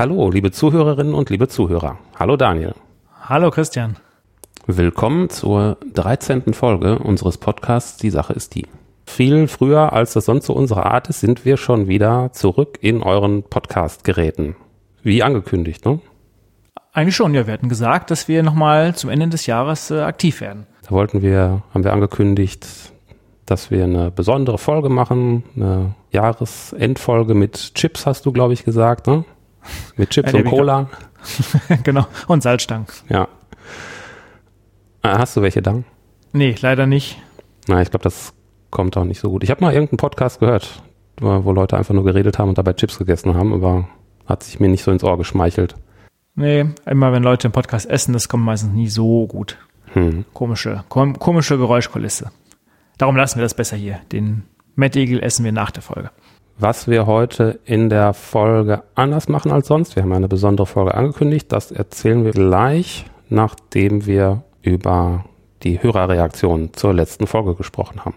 Hallo, liebe Zuhörerinnen und liebe Zuhörer. Hallo Daniel. Hallo Christian. Willkommen zur 13. Folge unseres Podcasts Die Sache ist die. Viel früher, als das sonst so unsere Art ist, sind wir schon wieder zurück in euren Podcast-Geräten. Wie angekündigt, ne? Eigentlich schon, ja. Wir hatten gesagt, dass wir nochmal zum Ende des Jahres äh, aktiv werden. Da wollten wir, haben wir angekündigt, dass wir eine besondere Folge machen, eine Jahresendfolge mit Chips, hast du, glaube ich, gesagt, ne? Mit Chips und Cola. genau. Und Salzstangen. Ja. Ah, hast du welche da? Nee, leider nicht. Na, ich glaube, das kommt auch nicht so gut. Ich habe mal irgendeinen Podcast gehört, wo Leute einfach nur geredet haben und dabei Chips gegessen haben, aber hat sich mir nicht so ins Ohr geschmeichelt. Nee, immer wenn Leute im Podcast essen, das kommt meistens nie so gut. Hm. Komische, kom komische Geräuschkulisse. Darum lassen wir das besser hier. Den Mettigel essen wir nach der Folge was wir heute in der Folge anders machen als sonst. Wir haben eine besondere Folge angekündigt. Das erzählen wir gleich, nachdem wir über die Hörerreaktion zur letzten Folge gesprochen haben.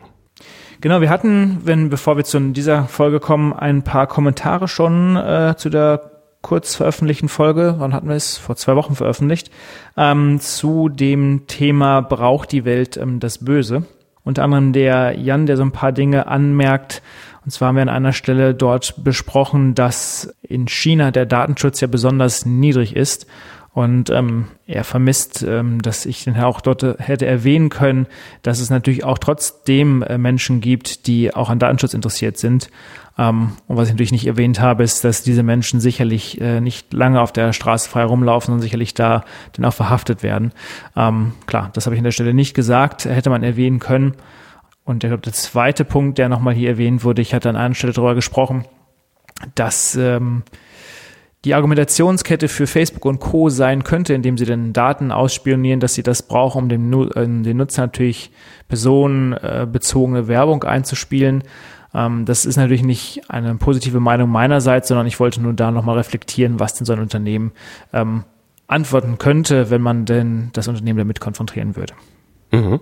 Genau, wir hatten, wenn bevor wir zu dieser Folge kommen, ein paar Kommentare schon äh, zu der kurz veröffentlichten Folge, wann hatten wir es? Vor zwei Wochen veröffentlicht, ähm, zu dem Thema Braucht die Welt ähm, das Böse? Unter anderem der Jan, der so ein paar Dinge anmerkt, und zwar haben wir an einer Stelle dort besprochen, dass in China der Datenschutz ja besonders niedrig ist. Und ähm, er vermisst, ähm, dass ich den auch dort hätte erwähnen können, dass es natürlich auch trotzdem äh, Menschen gibt, die auch an Datenschutz interessiert sind. Ähm, und was ich natürlich nicht erwähnt habe, ist, dass diese Menschen sicherlich äh, nicht lange auf der Straße frei rumlaufen und sicherlich da dann auch verhaftet werden. Ähm, klar, das habe ich an der Stelle nicht gesagt, hätte man erwähnen können. Und ich glaube, der zweite Punkt, der nochmal hier erwähnt wurde, ich hatte an einer Stelle darüber gesprochen, dass ähm, die Argumentationskette für Facebook und Co. sein könnte, indem sie dann Daten ausspionieren, dass sie das brauchen, um dem, äh, den Nutzer natürlich personenbezogene Werbung einzuspielen. Ähm, das ist natürlich nicht eine positive Meinung meinerseits, sondern ich wollte nur da nochmal reflektieren, was denn so ein Unternehmen ähm, antworten könnte, wenn man denn das Unternehmen damit konfrontieren würde. Mhm.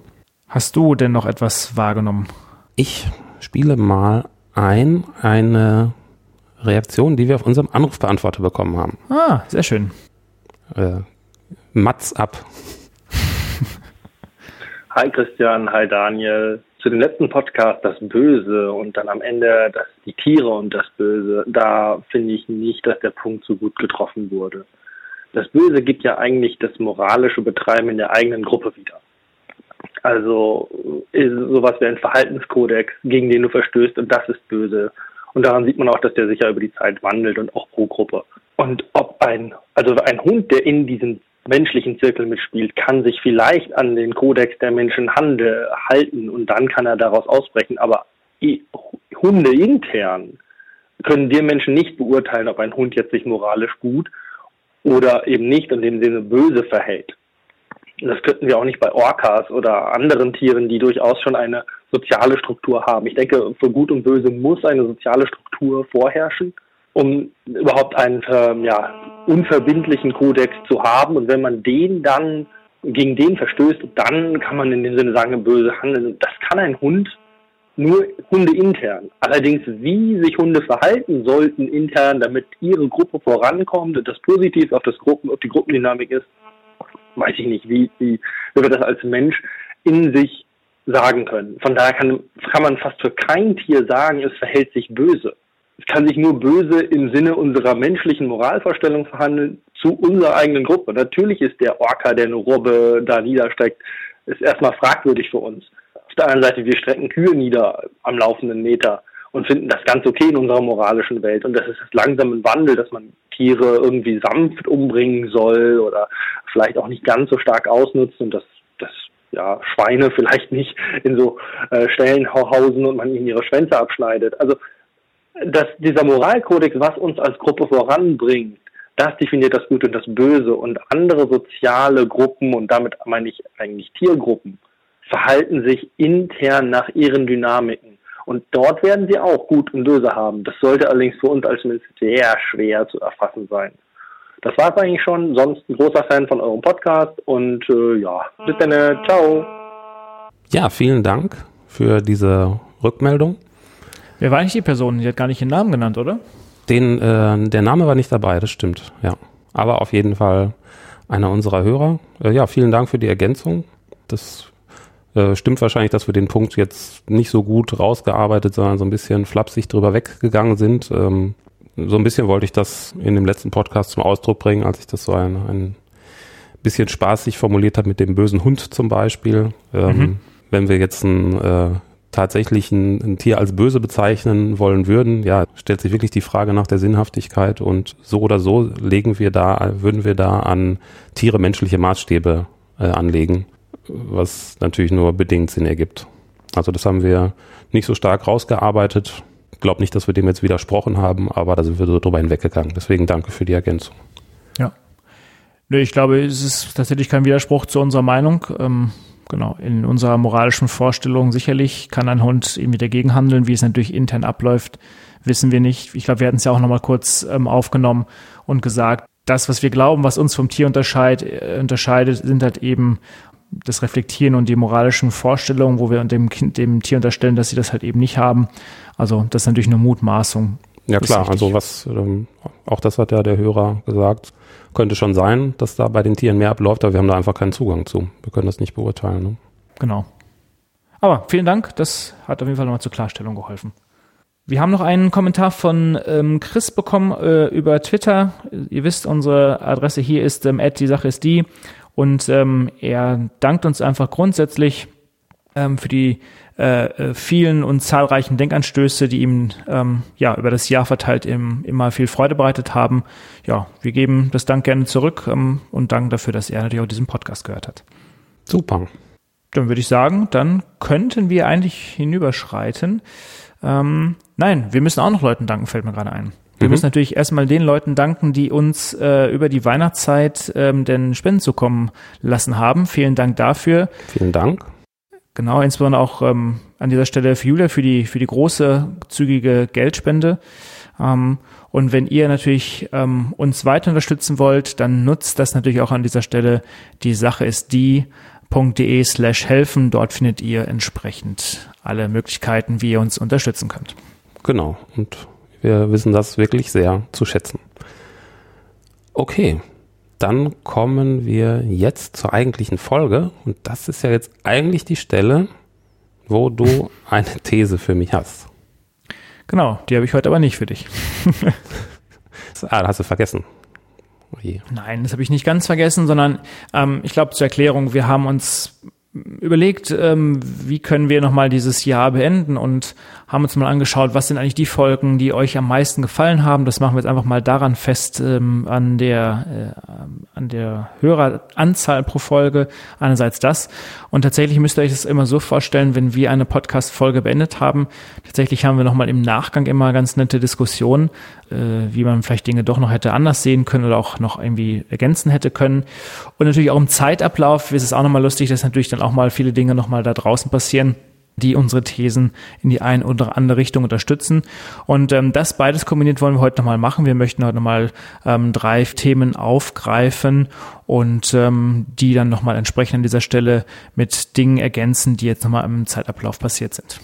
Hast du denn noch etwas wahrgenommen? Ich spiele mal ein eine Reaktion, die wir auf unserem Anrufbeantworter bekommen haben. Ah, sehr schön. Äh, Mats ab. Hi Christian, hi Daniel. Zu dem letzten Podcast das Böse und dann am Ende das, die Tiere und das Böse, da finde ich nicht, dass der Punkt so gut getroffen wurde. Das Böse gibt ja eigentlich das moralische Betreiben in der eigenen Gruppe wieder. Also sowas wie ein Verhaltenskodex, gegen den du verstößt und das ist böse. Und daran sieht man auch, dass der sich ja über die Zeit wandelt und auch pro Gruppe. Und ob ein, also ein Hund, der in diesem menschlichen Zirkel mitspielt, kann sich vielleicht an den Kodex der Menschen Hande halten und dann kann er daraus ausbrechen. Aber Hunde intern können wir Menschen nicht beurteilen, ob ein Hund jetzt sich moralisch gut oder eben nicht in dem Sinne böse verhält. Das könnten wir auch nicht bei Orcas oder anderen Tieren, die durchaus schon eine soziale Struktur haben. Ich denke, für Gut und Böse muss eine soziale Struktur vorherrschen, um überhaupt einen ähm, ja, unverbindlichen Kodex zu haben. Und wenn man den dann gegen den verstößt, dann kann man in dem Sinne sagen, böse handeln. Das kann ein Hund nur Hunde intern. Allerdings, wie sich Hunde verhalten sollten intern, damit ihre Gruppe vorankommt und das positiv auf, das Gruppen, auf die Gruppendynamik ist, weiß ich nicht, wie, wie, wie wir das als Mensch in sich sagen können. Von daher kann, kann man fast für kein Tier sagen, es verhält sich böse. Es kann sich nur böse im Sinne unserer menschlichen Moralvorstellung verhandeln zu unserer eigenen Gruppe. Natürlich ist der Orca, der eine Robbe da niederstreckt, ist erstmal fragwürdig für uns. Auf der anderen Seite, wir strecken Kühe nieder am laufenden Meter und finden das ganz okay in unserer moralischen Welt. Und das ist das langsame Wandel, dass man Tiere irgendwie sanft umbringen soll oder vielleicht auch nicht ganz so stark ausnutzt und dass, dass ja, Schweine vielleicht nicht in so äh, Stellen hausen und man ihnen ihre Schwänze abschneidet. Also dass dieser Moralkodex, was uns als Gruppe voranbringt, das definiert das Gute und das Böse und andere soziale Gruppen und damit meine ich eigentlich Tiergruppen verhalten sich intern nach ihren Dynamiken. Und dort werden sie auch Gut und Böse haben. Das sollte allerdings für uns als Mensch sehr schwer zu erfassen sein. Das war es eigentlich schon. Sonst ein großer Fan von eurem Podcast und äh, ja, bis dann. Ciao. Ja, vielen Dank für diese Rückmeldung. Wer war eigentlich die Person? Die hat gar nicht den Namen genannt, oder? Den, äh, der Name war nicht dabei, das stimmt, ja. Aber auf jeden Fall einer unserer Hörer. Äh, ja, vielen Dank für die Ergänzung. Das äh, stimmt wahrscheinlich, dass wir den Punkt jetzt nicht so gut rausgearbeitet, sondern so ein bisschen flapsig drüber weggegangen sind. Ähm, so ein bisschen wollte ich das in dem letzten Podcast zum Ausdruck bringen, als ich das so ein, ein bisschen spaßig formuliert habe mit dem bösen Hund zum Beispiel. Ähm, mhm. Wenn wir jetzt ein, äh, tatsächlich ein, ein, Tier als böse bezeichnen wollen würden, ja, stellt sich wirklich die Frage nach der Sinnhaftigkeit und so oder so legen wir da, würden wir da an Tiere menschliche Maßstäbe äh, anlegen, was natürlich nur bedingt Sinn ergibt. Also das haben wir nicht so stark rausgearbeitet glaube nicht, dass wir dem jetzt widersprochen haben, aber da sind wir so drüber hinweggegangen. Deswegen danke für die Ergänzung. Ja. Nö, ich glaube, es ist tatsächlich kein Widerspruch zu unserer Meinung. Ähm, genau, in unserer moralischen Vorstellung sicherlich kann ein Hund irgendwie dagegen handeln. Wie es natürlich intern abläuft, wissen wir nicht. Ich glaube, wir hatten es ja auch nochmal kurz ähm, aufgenommen und gesagt, das, was wir glauben, was uns vom Tier unterscheid, äh, unterscheidet, sind halt eben das Reflektieren und die moralischen Vorstellungen, wo wir dem, kind, dem Tier unterstellen, dass sie das halt eben nicht haben. Also das ist natürlich eine Mutmaßung. Ja klar, also was, ähm, auch das hat ja der Hörer gesagt, könnte schon sein, dass da bei den Tieren mehr abläuft, aber wir haben da einfach keinen Zugang zu. Wir können das nicht beurteilen. Ne? Genau. Aber vielen Dank, das hat auf jeden Fall nochmal zur Klarstellung geholfen. Wir haben noch einen Kommentar von ähm, Chris bekommen äh, über Twitter. Ihr wisst, unsere Adresse hier ist ähm, die Sache ist die. Und ähm, er dankt uns einfach grundsätzlich ähm, für die äh, äh, vielen und zahlreichen Denkanstöße, die ihm ähm, ja über das Jahr verteilt im, immer viel Freude bereitet haben. Ja, wir geben das Dank gerne zurück ähm, und danken dafür, dass er natürlich auch diesen Podcast gehört hat. Super. Dann würde ich sagen, dann könnten wir eigentlich hinüberschreiten. Ähm, nein, wir müssen auch noch Leuten danken, fällt mir gerade ein. Wir mhm. müssen natürlich erstmal den Leuten danken, die uns äh, über die Weihnachtszeit ähm, den Spenden zukommen lassen haben. Vielen Dank dafür. Vielen Dank. Genau, insbesondere auch ähm, an dieser Stelle für Julia für die, für die große, zügige Geldspende. Ähm, und wenn ihr natürlich ähm, uns weiter unterstützen wollt, dann nutzt das natürlich auch an dieser Stelle. Die Sache ist die.de slash helfen. Dort findet ihr entsprechend alle Möglichkeiten, wie ihr uns unterstützen könnt. Genau. Und wir wissen das wirklich sehr zu schätzen. Okay, dann kommen wir jetzt zur eigentlichen Folge. Und das ist ja jetzt eigentlich die Stelle, wo du eine These für mich hast. Genau, die habe ich heute aber nicht für dich. ah, hast du vergessen. Oh Nein, das habe ich nicht ganz vergessen, sondern ähm, ich glaube zur Erklärung, wir haben uns überlegt, ähm, wie können wir nochmal dieses Jahr beenden und haben uns mal angeschaut, was sind eigentlich die Folgen, die euch am meisten gefallen haben. Das machen wir jetzt einfach mal daran fest, ähm, an der, äh, an der Höreranzahl pro Folge. Einerseits das. Und tatsächlich müsst ihr euch das immer so vorstellen, wenn wir eine Podcast-Folge beendet haben. Tatsächlich haben wir nochmal im Nachgang immer ganz nette Diskussionen, äh, wie man vielleicht Dinge doch noch hätte anders sehen können oder auch noch irgendwie ergänzen hätte können. Und natürlich auch im Zeitablauf ist es auch nochmal lustig, dass natürlich dann auch mal viele Dinge nochmal da draußen passieren die unsere Thesen in die eine oder andere Richtung unterstützen. Und ähm, das beides kombiniert wollen wir heute nochmal machen. Wir möchten heute nochmal ähm, drei Themen aufgreifen und ähm, die dann nochmal entsprechend an dieser Stelle mit Dingen ergänzen, die jetzt nochmal im Zeitablauf passiert sind.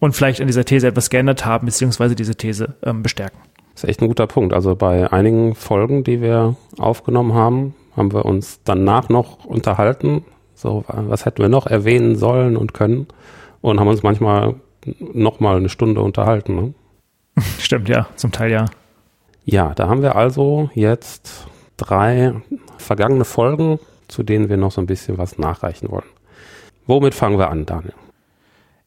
Und vielleicht an dieser These etwas geändert haben, beziehungsweise diese These ähm, bestärken. Das ist echt ein guter Punkt. Also bei einigen Folgen, die wir aufgenommen haben, haben wir uns danach noch unterhalten. So, was hätten wir noch erwähnen sollen und können? Und haben uns manchmal noch mal eine Stunde unterhalten. Ne? Stimmt, ja, zum Teil ja. Ja, da haben wir also jetzt drei vergangene Folgen, zu denen wir noch so ein bisschen was nachreichen wollen. Womit fangen wir an, Daniel?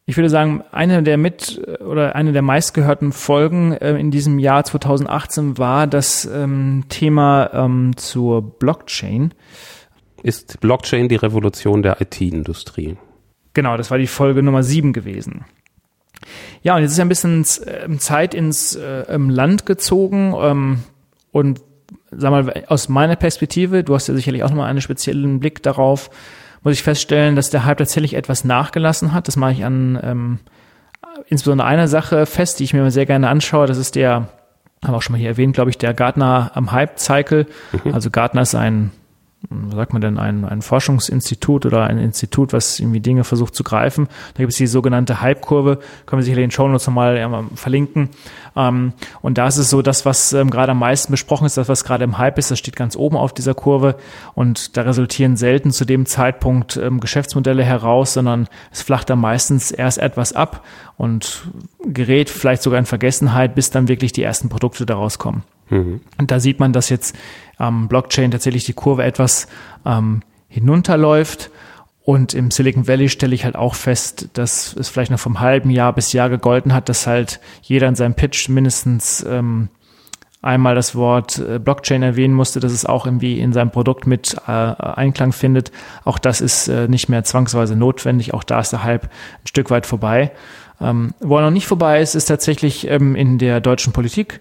Ich würde sagen, eine der mit oder eine der meistgehörten Folgen äh, in diesem Jahr 2018 war das ähm, Thema ähm, zur Blockchain. Ist Blockchain die Revolution der IT-Industrie? Genau, das war die Folge Nummer sieben gewesen. Ja, und jetzt ist ja ein bisschen ähm, Zeit ins äh, Land gezogen ähm, und sag mal, aus meiner Perspektive, du hast ja sicherlich auch nochmal einen speziellen Blick darauf, muss ich feststellen, dass der Hype tatsächlich etwas nachgelassen hat. Das mache ich an ähm, insbesondere einer Sache fest, die ich mir sehr gerne anschaue. Das ist der, haben wir auch schon mal hier erwähnt, glaube ich, der Gartner am Hype-Cycle. Mhm. Also Gartner ist ein sagt man denn, ein, ein Forschungsinstitut oder ein Institut, was irgendwie Dinge versucht zu greifen. Da gibt es die sogenannte Hype-Kurve, können wir sicherlich in den Show Notes nochmal verlinken. Ähm, und da ist es so, das, was ähm, gerade am meisten besprochen ist, das, was gerade im Hype ist, das steht ganz oben auf dieser Kurve. Und da resultieren selten zu dem Zeitpunkt ähm, Geschäftsmodelle heraus, sondern es flacht dann meistens erst etwas ab und gerät vielleicht sogar in Vergessenheit, bis dann wirklich die ersten Produkte daraus kommen. Mhm. Und da sieht man, dass jetzt ähm, Blockchain tatsächlich die Kurve etwas ähm, hinunterläuft. Und im Silicon Valley stelle ich halt auch fest, dass es vielleicht noch vom halben Jahr bis Jahr gegolten hat, dass halt jeder in seinem Pitch mindestens ähm, einmal das Wort äh, Blockchain erwähnen musste, dass es auch irgendwie in seinem Produkt mit äh, Einklang findet. Auch das ist äh, nicht mehr zwangsweise notwendig. Auch da ist der Hype ein Stück weit vorbei. Ähm, wo er noch nicht vorbei ist, ist tatsächlich ähm, in der deutschen Politik.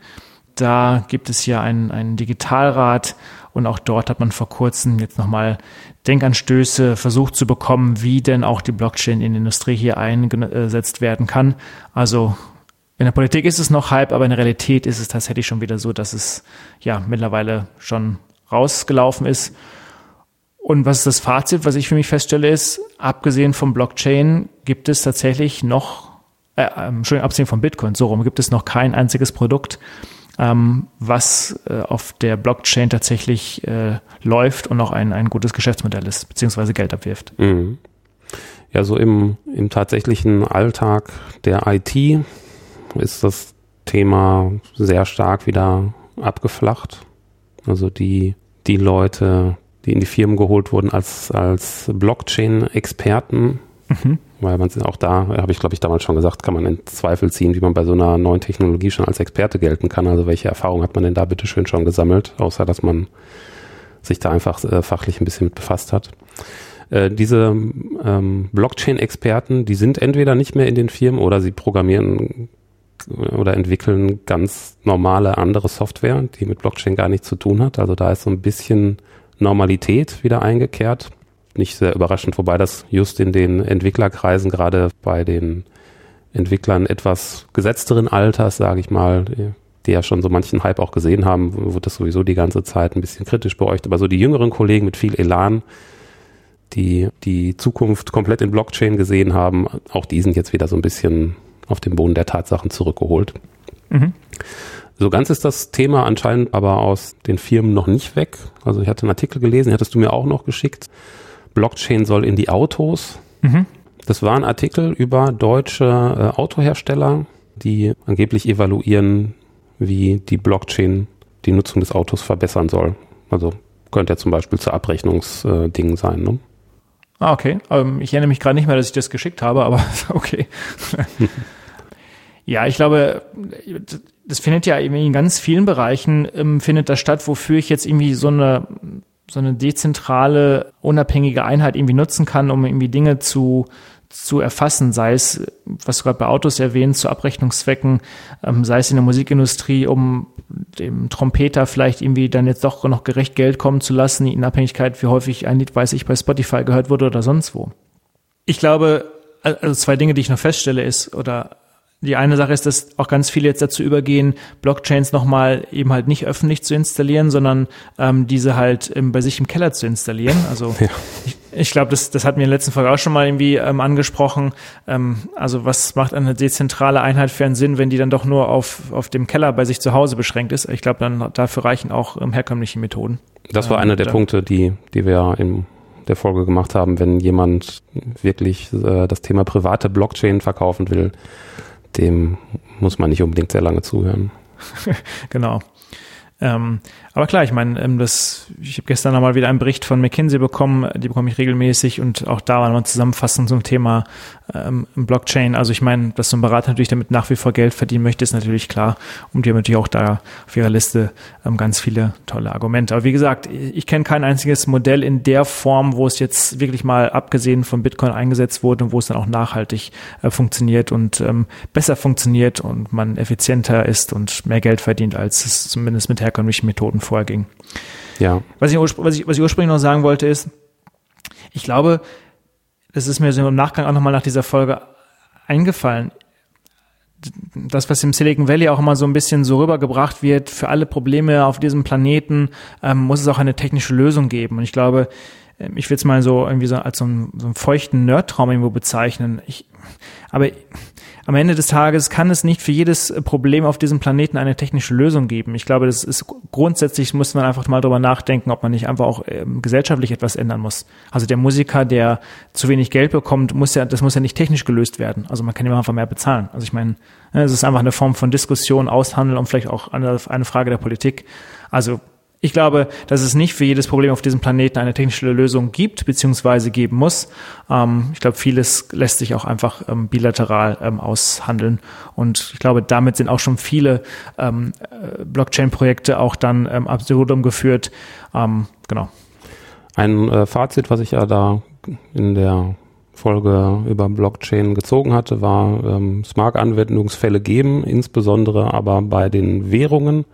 Da gibt es ja einen, einen Digitalrat und auch dort hat man vor kurzem jetzt nochmal Denkanstöße versucht zu bekommen, wie denn auch die Blockchain in die Industrie hier eingesetzt werden kann. Also in der Politik ist es noch halb, aber in der Realität ist es tatsächlich schon wieder so, dass es ja mittlerweile schon rausgelaufen ist. Und was ist das Fazit, was ich für mich feststelle, ist, abgesehen vom Blockchain gibt es tatsächlich noch, äh, Entschuldigung, abgesehen von Bitcoin, so rum, gibt es noch kein einziges Produkt, ähm, was äh, auf der Blockchain tatsächlich äh, läuft und auch ein, ein gutes Geschäftsmodell ist, beziehungsweise Geld abwirft. Mhm. Ja, so im, im tatsächlichen Alltag der IT ist das Thema sehr stark wieder abgeflacht. Also die, die Leute, die in die Firmen geholt wurden als, als Blockchain-Experten, mhm. Weil man auch da, habe ich glaube ich damals schon gesagt, kann man in Zweifel ziehen, wie man bei so einer neuen Technologie schon als Experte gelten kann. Also welche Erfahrung hat man denn da bitte schön schon gesammelt, außer dass man sich da einfach äh, fachlich ein bisschen mit befasst hat. Äh, diese ähm, Blockchain-Experten, die sind entweder nicht mehr in den Firmen oder sie programmieren oder entwickeln ganz normale andere Software, die mit Blockchain gar nichts zu tun hat. Also da ist so ein bisschen Normalität wieder eingekehrt nicht sehr überraschend, wobei das just in den Entwicklerkreisen, gerade bei den Entwicklern etwas gesetzteren Alters, sage ich mal, die ja schon so manchen Hype auch gesehen haben, wird das sowieso die ganze Zeit ein bisschen kritisch beäugt. Aber so die jüngeren Kollegen mit viel Elan, die die Zukunft komplett in Blockchain gesehen haben, auch die sind jetzt wieder so ein bisschen auf den Boden der Tatsachen zurückgeholt. Mhm. So ganz ist das Thema anscheinend aber aus den Firmen noch nicht weg. Also ich hatte einen Artikel gelesen, hattest du mir auch noch geschickt. Blockchain soll in die Autos. Mhm. Das war ein Artikel über deutsche äh, Autohersteller, die angeblich evaluieren, wie die Blockchain die Nutzung des Autos verbessern soll. Also könnte ja zum Beispiel zu Abrechnungsdingen äh, sein. Ne? Ah, okay. Ähm, ich erinnere mich gerade nicht mehr, dass ich das geschickt habe, aber okay. ja, ich glaube, das findet ja irgendwie in ganz vielen Bereichen ähm, findet das statt, wofür ich jetzt irgendwie so eine so eine dezentrale, unabhängige Einheit irgendwie nutzen kann, um irgendwie Dinge zu, zu erfassen, sei es, was du gerade bei Autos erwähnt, zu Abrechnungszwecken, ähm, sei es in der Musikindustrie, um dem Trompeter vielleicht irgendwie dann jetzt doch noch gerecht Geld kommen zu lassen, in Abhängigkeit, wie häufig ein Lied, weiß ich, bei Spotify gehört wurde oder sonst wo. Ich glaube, also zwei Dinge, die ich noch feststelle, ist, oder die eine Sache ist, dass auch ganz viele jetzt dazu übergehen, Blockchains nochmal eben halt nicht öffentlich zu installieren, sondern ähm, diese halt ähm, bei sich im Keller zu installieren. Also ja. ich, ich glaube, das, das hatten wir in der letzten Folge auch schon mal irgendwie ähm, angesprochen. Ähm, also was macht eine dezentrale Einheit für einen Sinn, wenn die dann doch nur auf, auf dem Keller bei sich zu Hause beschränkt ist? Ich glaube, dann dafür reichen auch ähm, herkömmliche Methoden. Das war einer der Punkte, die, die wir in der Folge gemacht haben, wenn jemand wirklich äh, das Thema private Blockchain verkaufen will dem muss man nicht unbedingt sehr lange zuhören. genau. Ähm, aber klar, ich meine, ähm, das, ich habe gestern nochmal wieder einen Bericht von McKinsey bekommen, die bekomme ich regelmäßig und auch da war nochmal Zusammenfassung zum Thema ähm, Blockchain. Also ich meine, dass so ein Berater natürlich damit nach wie vor Geld verdienen möchte, ist natürlich klar. Und die haben natürlich auch da auf ihrer Liste ähm, ganz viele tolle Argumente. Aber wie gesagt, ich kenne kein einziges Modell in der Form, wo es jetzt wirklich mal abgesehen von Bitcoin eingesetzt wurde und wo es dann auch nachhaltig äh, funktioniert und ähm, besser funktioniert und man effizienter ist und mehr Geld verdient, als es zumindest mit herkömmlichen Methoden vorher ging. Ja. Was ich, was ich, was ich ursprünglich noch sagen wollte ist, ich glaube, das ist mir so im Nachgang auch nochmal nach dieser Folge eingefallen. Das, was im Silicon Valley auch immer so ein bisschen so rübergebracht wird, für alle Probleme auf diesem Planeten ähm, muss es auch eine technische Lösung geben. Und ich glaube, ich will es mal so irgendwie so als so einen, so einen feuchten Nerdtraum irgendwo bezeichnen. Ich, aber am Ende des Tages kann es nicht für jedes Problem auf diesem Planeten eine technische Lösung geben. Ich glaube, das ist grundsätzlich muss man einfach mal drüber nachdenken, ob man nicht einfach auch ähm, gesellschaftlich etwas ändern muss. Also der Musiker, der zu wenig Geld bekommt, muss ja, das muss ja nicht technisch gelöst werden. Also man kann ihm einfach mehr bezahlen. Also ich meine, ne, es ist einfach eine Form von Diskussion, Aushandeln und vielleicht auch eine, eine Frage der Politik. Also ich glaube, dass es nicht für jedes Problem auf diesem Planeten eine technische Lösung gibt, beziehungsweise geben muss. Ähm, ich glaube, vieles lässt sich auch einfach ähm, bilateral ähm, aushandeln. Und ich glaube, damit sind auch schon viele äh, Blockchain-Projekte auch dann ähm, absurdum geführt. Genau. Ein äh, Fazit, was ich ja da in der Folge über Blockchain gezogen hatte, war, es mag Anwendungsfälle geben, insbesondere aber bei den Währungen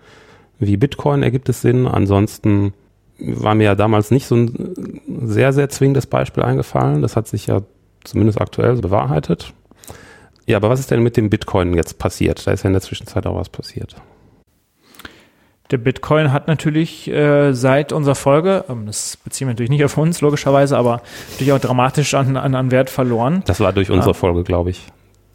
wie Bitcoin ergibt es Sinn. Ansonsten war mir ja damals nicht so ein sehr, sehr zwingendes Beispiel eingefallen. Das hat sich ja zumindest aktuell bewahrheitet. Ja, aber was ist denn mit dem Bitcoin jetzt passiert? Da ist ja in der Zwischenzeit auch was passiert. Der Bitcoin hat natürlich äh, seit unserer Folge, ähm, das beziehen wir natürlich nicht auf uns, logischerweise, aber natürlich auch dramatisch an, an, an Wert verloren. Das war durch unsere ja. Folge, glaube ich.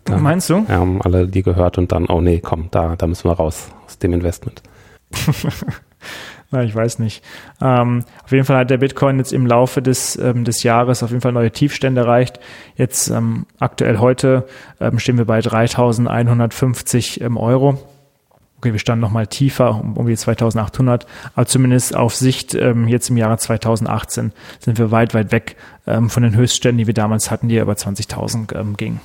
Ja. Meinst du? Wir haben alle die gehört und dann, oh nee, komm, da, da müssen wir raus aus dem Investment. Na, ich weiß nicht. Ähm, auf jeden Fall hat der Bitcoin jetzt im Laufe des, ähm, des Jahres auf jeden Fall neue Tiefstände erreicht. Jetzt ähm, aktuell heute ähm, stehen wir bei 3.150 ähm, Euro. Okay, wir standen nochmal tiefer, um, um die 2800, aber zumindest auf Sicht ähm, jetzt im Jahre 2018 sind wir weit, weit weg von den Höchstständen, die wir damals hatten, die über 20.000 ähm, gingen.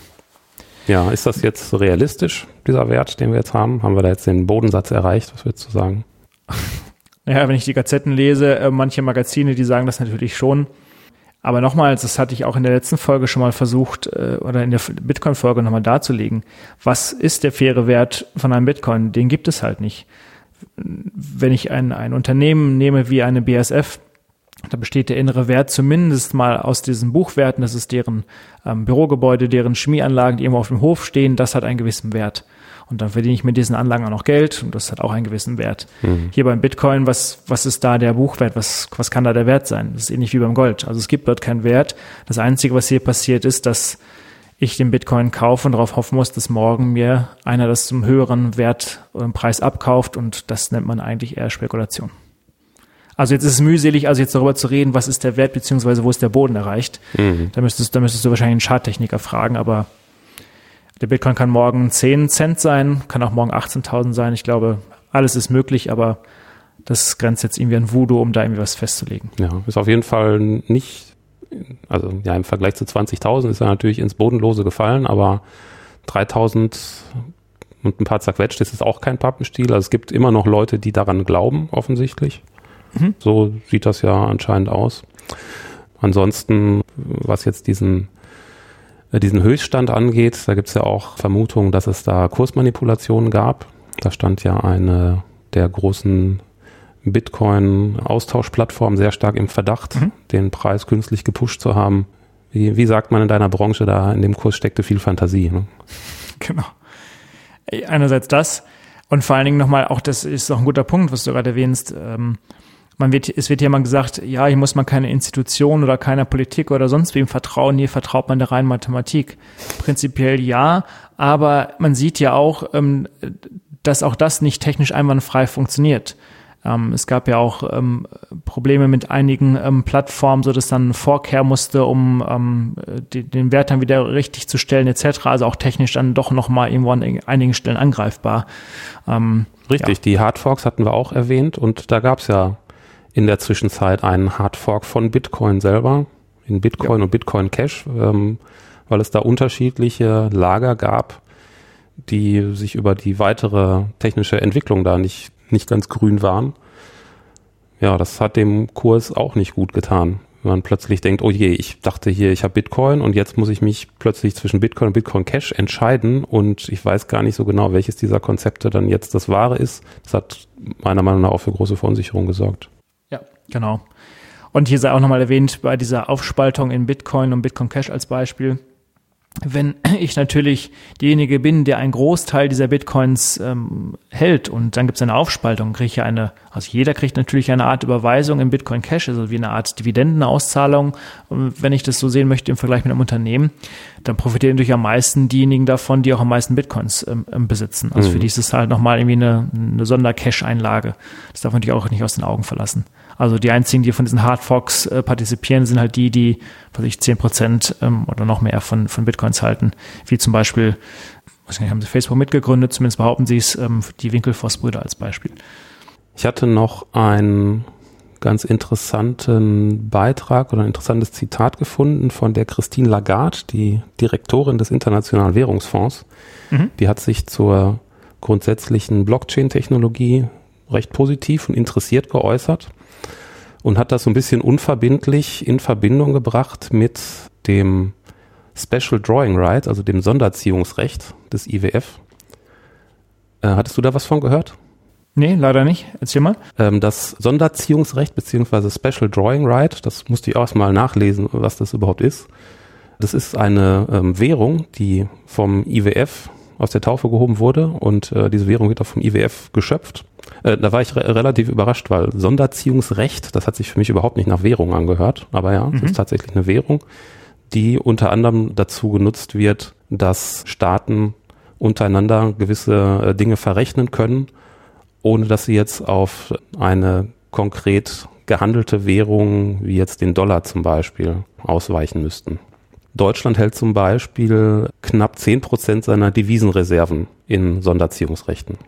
Ja, ist das jetzt realistisch, dieser Wert, den wir jetzt haben? Haben wir da jetzt den Bodensatz erreicht? Was würdest du sagen? Ja, wenn ich die Gazetten lese, äh, manche Magazine, die sagen das natürlich schon. Aber nochmals, das hatte ich auch in der letzten Folge schon mal versucht, äh, oder in der Bitcoin-Folge nochmal darzulegen. Was ist der faire Wert von einem Bitcoin? Den gibt es halt nicht. Wenn ich ein, ein Unternehmen nehme wie eine BSF, da besteht der innere Wert zumindest mal aus diesen Buchwerten. Das ist deren ähm, Bürogebäude, deren Chemieanlagen, die irgendwo auf dem Hof stehen. Das hat einen gewissen Wert. Und dann verdiene ich mit diesen Anlagen auch noch Geld und das hat auch einen gewissen Wert. Mhm. Hier beim Bitcoin, was, was ist da der Buchwert? Was, was kann da der Wert sein? Das ist ähnlich wie beim Gold. Also es gibt dort keinen Wert. Das Einzige, was hier passiert, ist, dass ich den Bitcoin kaufe und darauf hoffen muss, dass morgen mir einer das zum höheren Wert oder Preis abkauft und das nennt man eigentlich eher Spekulation. Also jetzt ist es mühselig, also jetzt darüber zu reden, was ist der Wert, beziehungsweise wo ist der Boden erreicht. Mhm. Da müsstest, da müsstest du wahrscheinlich einen Charttechniker fragen, aber der Bitcoin kann morgen 10 Cent sein, kann auch morgen 18.000 sein. Ich glaube, alles ist möglich, aber das grenzt jetzt irgendwie an Voodoo, um da irgendwie was festzulegen. Ja, ist auf jeden Fall nicht, also ja, im Vergleich zu 20.000 ist er natürlich ins Bodenlose gefallen, aber 3.000 und ein paar zerquetscht ist es auch kein Pappenstiel. Also es gibt immer noch Leute, die daran glauben, offensichtlich. Mhm. So sieht das ja anscheinend aus. Ansonsten, was jetzt diesen, äh, diesen Höchststand angeht, da gibt es ja auch Vermutungen, dass es da Kursmanipulationen gab. Da stand ja eine der großen Bitcoin-Austauschplattformen sehr stark im Verdacht, mhm. den Preis künstlich gepusht zu haben. Wie, wie sagt man in deiner Branche, da in dem Kurs steckte viel Fantasie. Ne? Genau. Einerseits das und vor allen Dingen nochmal, auch das ist auch ein guter Punkt, was du gerade erwähnst, ähm, man wird, es wird ja mal gesagt, ja, hier muss man keine Institution oder keiner Politik oder sonst wem vertrauen, hier vertraut man der reinen Mathematik. Prinzipiell ja, aber man sieht ja auch, ähm, dass auch das nicht technisch einwandfrei funktioniert. Ähm, es gab ja auch ähm, Probleme mit einigen Plattformen, so dass dann Vorkehr musste, um den Wert dann wieder richtig zu stellen etc. Also auch technisch dann doch nochmal irgendwo an einigen Stellen angreifbar. Richtig, ja. die Hardforks hatten wir auch erwähnt und da gab es ja in der Zwischenzeit einen Hardfork von Bitcoin selber, in Bitcoin ja. und Bitcoin Cash, ähm, weil es da unterschiedliche Lager gab, die sich über die weitere technische Entwicklung da nicht, nicht ganz grün waren. Ja, das hat dem Kurs auch nicht gut getan. Wenn man plötzlich denkt, oh je, ich dachte hier, ich habe Bitcoin und jetzt muss ich mich plötzlich zwischen Bitcoin und Bitcoin Cash entscheiden und ich weiß gar nicht so genau, welches dieser Konzepte dann jetzt das wahre ist. Das hat meiner Meinung nach auch für große Verunsicherung gesorgt. Genau. Und hier sei auch nochmal erwähnt, bei dieser Aufspaltung in Bitcoin und Bitcoin Cash als Beispiel, wenn ich natürlich derjenige bin, der einen Großteil dieser Bitcoins ähm, hält und dann gibt es eine Aufspaltung, kriege ich eine, also jeder kriegt natürlich eine Art Überweisung im Bitcoin Cash, also wie eine Art Dividendenauszahlung, wenn ich das so sehen möchte im Vergleich mit einem Unternehmen, dann profitieren natürlich am meisten diejenigen davon, die auch am meisten Bitcoins ähm, ähm besitzen. Also mhm. für die ist es halt nochmal irgendwie eine, eine Sonder-Cash-Einlage. Das darf man natürlich auch nicht aus den Augen verlassen. Also die einzigen, die von diesen Hardforks äh, partizipieren, sind halt die, die, was ich, 10 Prozent ähm, oder noch mehr von, von Bitcoins halten. Wie zum Beispiel, wahrscheinlich haben sie Facebook mitgegründet, zumindest behaupten sie es, ähm, die Winkelfoss-Brüder als Beispiel. Ich hatte noch einen ganz interessanten Beitrag oder ein interessantes Zitat gefunden von der Christine Lagarde, die Direktorin des Internationalen Währungsfonds. Mhm. Die hat sich zur grundsätzlichen Blockchain-Technologie recht positiv und interessiert geäußert und hat das so ein bisschen unverbindlich in Verbindung gebracht mit dem Special Drawing Right, also dem Sonderziehungsrecht des IWF. Äh, hattest du da was von gehört? Nee, leider nicht. Erzähl mal. Ähm, das Sonderziehungsrecht beziehungsweise Special Drawing Right, das musste ich auch erstmal nachlesen, was das überhaupt ist. Das ist eine ähm, Währung, die vom IWF aus der Taufe gehoben wurde und äh, diese Währung wird auch vom IWF geschöpft. Äh, da war ich re relativ überrascht, weil Sonderziehungsrecht, das hat sich für mich überhaupt nicht nach Währung angehört, aber ja, es mhm. ist tatsächlich eine Währung, die unter anderem dazu genutzt wird, dass Staaten untereinander gewisse äh, Dinge verrechnen können, ohne dass sie jetzt auf eine konkret gehandelte Währung, wie jetzt den Dollar zum Beispiel, ausweichen müssten. Deutschland hält zum Beispiel knapp zehn Prozent seiner Devisenreserven in Sonderziehungsrechten.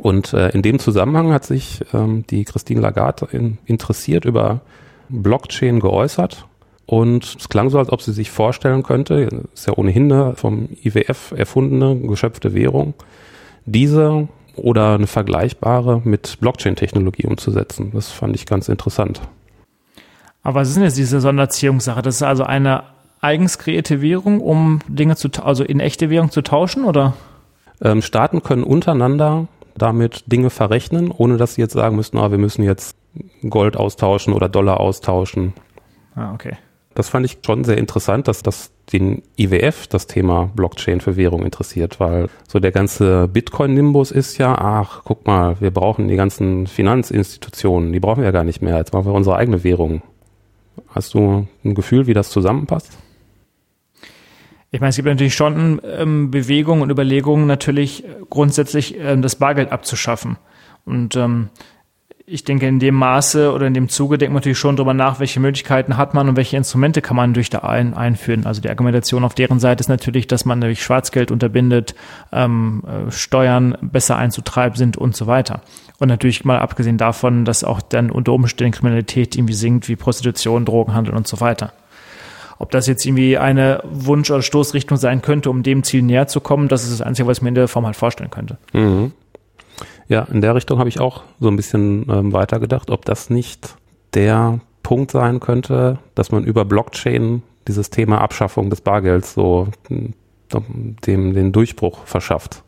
Und äh, in dem Zusammenhang hat sich ähm, die Christine Lagarde in, interessiert über Blockchain geäußert. Und es klang so, als ob sie sich vorstellen könnte, ist ja ohnehin eine vom IWF erfundene, geschöpfte Währung, diese oder eine vergleichbare mit Blockchain-Technologie umzusetzen. Das fand ich ganz interessant. Aber was ist denn jetzt diese Sonderziehungssache? Das ist also eine eigens kreierte Währung, um Dinge zu, also in echte Währung zu tauschen, oder? Ähm, Staaten können untereinander damit Dinge verrechnen, ohne dass sie jetzt sagen müssten, ah, wir müssen jetzt Gold austauschen oder Dollar austauschen. Ah, okay. Das fand ich schon sehr interessant, dass das den IWF das Thema Blockchain für Währung interessiert, weil so der ganze Bitcoin-Nimbus ist ja, ach, guck mal, wir brauchen die ganzen Finanzinstitutionen, die brauchen wir ja gar nicht mehr, jetzt machen wir unsere eigene Währung. Hast du ein Gefühl, wie das zusammenpasst? Ich meine, es gibt natürlich schon ähm, Bewegungen und Überlegungen, natürlich grundsätzlich ähm, das Bargeld abzuschaffen. Und ähm, ich denke, in dem Maße oder in dem Zuge denkt man natürlich schon darüber nach, welche Möglichkeiten hat man und welche Instrumente kann man durch da ein, einführen. Also die Argumentation auf deren Seite ist natürlich, dass man durch Schwarzgeld unterbindet, ähm, äh, Steuern besser einzutreiben sind und so weiter. Und natürlich mal abgesehen davon, dass auch dann unter Umständen Kriminalität irgendwie sinkt, wie Prostitution, Drogenhandel und so weiter. Ob das jetzt irgendwie eine Wunsch- oder Stoßrichtung sein könnte, um dem Ziel näher zu kommen, das ist das Einzige, was ich mir in der Form halt vorstellen könnte. Mhm. Ja, in der Richtung habe ich auch so ein bisschen ähm, weitergedacht, ob das nicht der Punkt sein könnte, dass man über Blockchain dieses Thema Abschaffung des Bargelds so hm, dem den Durchbruch verschafft.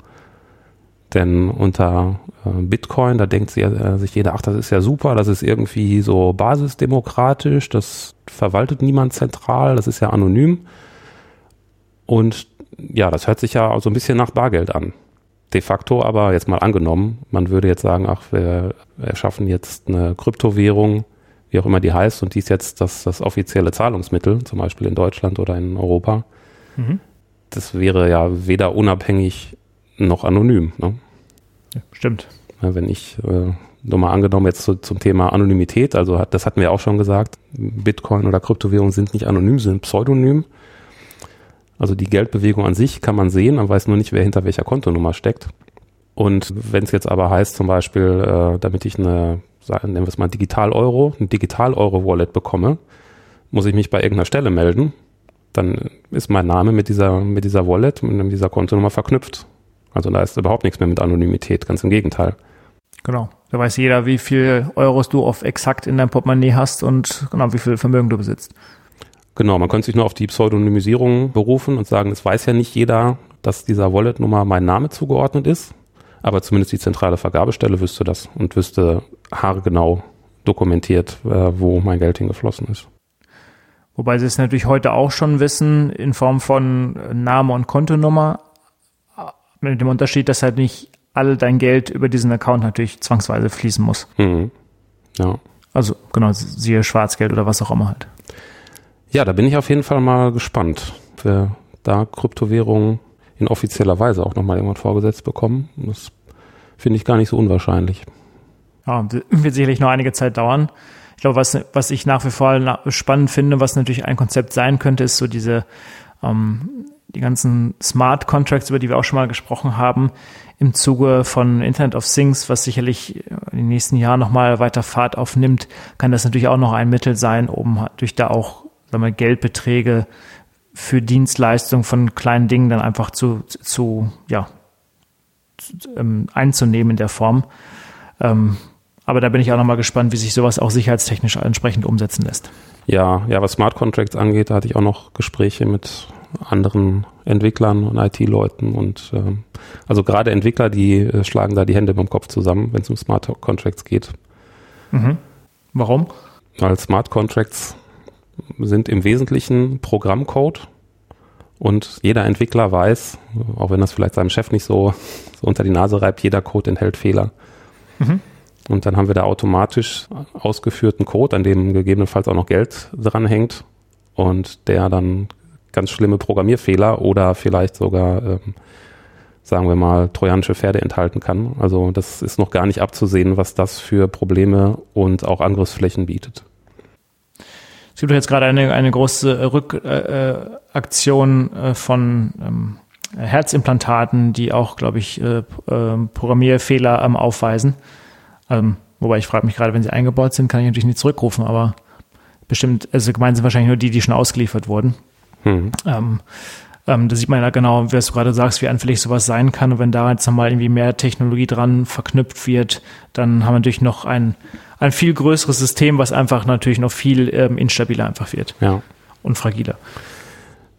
Denn unter äh, Bitcoin, da denkt äh, sich jeder, ach, das ist ja super, das ist irgendwie so basisdemokratisch, das verwaltet niemand zentral, das ist ja anonym. Und ja, das hört sich ja so ein bisschen nach Bargeld an. De facto aber jetzt mal angenommen, man würde jetzt sagen, ach, wir erschaffen jetzt eine Kryptowährung, wie auch immer die heißt, und die ist jetzt das, das offizielle Zahlungsmittel, zum Beispiel in Deutschland oder in Europa. Mhm. Das wäre ja weder unabhängig noch anonym. Ne? Ja, stimmt. Wenn ich äh, nur mal angenommen jetzt zu, zum Thema Anonymität, also hat, das hatten wir auch schon gesagt, Bitcoin oder Kryptowährungen sind nicht anonym, sind pseudonym. Also die Geldbewegung an sich kann man sehen, man weiß nur nicht, wer hinter welcher Kontonummer steckt. Und wenn es jetzt aber heißt, zum Beispiel, äh, damit ich eine, sagen, nennen wir es mal Digital-Euro, ein Digital-Euro-Wallet bekomme, muss ich mich bei irgendeiner Stelle melden. Dann ist mein Name mit dieser, mit dieser Wallet, mit dieser Kontonummer verknüpft. Also da ist überhaupt nichts mehr mit Anonymität, ganz im Gegenteil. Genau. Da weiß jeder, wie viel Euros du auf exakt in deinem Portemonnaie hast und genau, wie viel Vermögen du besitzt. Genau, man könnte sich nur auf die Pseudonymisierung berufen und sagen, es weiß ja nicht jeder, dass dieser Wallet-Nummer mein Name zugeordnet ist, aber zumindest die zentrale Vergabestelle wüsste das und wüsste haargenau dokumentiert, äh, wo mein Geld hingeflossen ist. Wobei sie es natürlich heute auch schon wissen, in Form von Name und Kontonummer, mit dem Unterschied, dass halt nicht all dein Geld über diesen Account natürlich zwangsweise fließen muss. Mhm. Ja. Also genau, siehe Schwarzgeld oder was auch immer halt. Ja, da bin ich auf jeden Fall mal gespannt, wer da Kryptowährungen in offizieller Weise auch nochmal irgendwann vorgesetzt bekommen. Das finde ich gar nicht so unwahrscheinlich. Ja, wird sicherlich noch einige Zeit dauern. Ich glaube, was, was ich nach wie vor spannend finde, was natürlich ein Konzept sein könnte, ist so diese, ähm, die ganzen Smart Contracts, über die wir auch schon mal gesprochen haben, im Zuge von Internet of Things, was sicherlich in den nächsten Jahren nochmal weiter Fahrt aufnimmt, kann das natürlich auch noch ein Mittel sein, um durch da auch sagen wir, Geldbeträge für Dienstleistungen von kleinen Dingen dann einfach zu, zu ja, ähm, einzunehmen in der Form. Ähm, aber da bin ich auch nochmal gespannt, wie sich sowas auch sicherheitstechnisch entsprechend umsetzen lässt. Ja, ja, was Smart Contracts angeht, da hatte ich auch noch Gespräche mit anderen Entwicklern und IT-Leuten und ähm, also gerade Entwickler, die äh, schlagen da die Hände beim Kopf zusammen, wenn es um Smart Contracts geht. Mhm. Warum? Weil Smart Contracts sind im Wesentlichen Programmcode und jeder Entwickler weiß, auch wenn das vielleicht seinem Chef nicht so, so unter die Nase reibt, jeder Code enthält Fehler. Mhm. Und dann haben wir da automatisch ausgeführten Code, an dem gegebenenfalls auch noch Geld dranhängt und der dann ganz schlimme Programmierfehler oder vielleicht sogar, ähm, sagen wir mal, trojanische Pferde enthalten kann. Also das ist noch gar nicht abzusehen, was das für Probleme und auch Angriffsflächen bietet. Es gibt jetzt gerade eine, eine große Rückaktion äh, äh, von ähm, Herzimplantaten, die auch, glaube ich, äh, äh, Programmierfehler ähm, aufweisen. Ähm, wobei ich frage mich gerade, wenn sie eingebaut sind, kann ich natürlich nicht zurückrufen, aber bestimmt, also gemeint sind wahrscheinlich nur die, die schon ausgeliefert wurden. Mhm. Ähm, ähm, da sieht man ja genau, wie du gerade sagst, wie anfällig sowas sein kann. Und wenn da jetzt nochmal irgendwie mehr Technologie dran verknüpft wird, dann haben wir natürlich noch ein, ein viel größeres System, was einfach natürlich noch viel ähm, instabiler einfach wird. Ja. Und fragiler.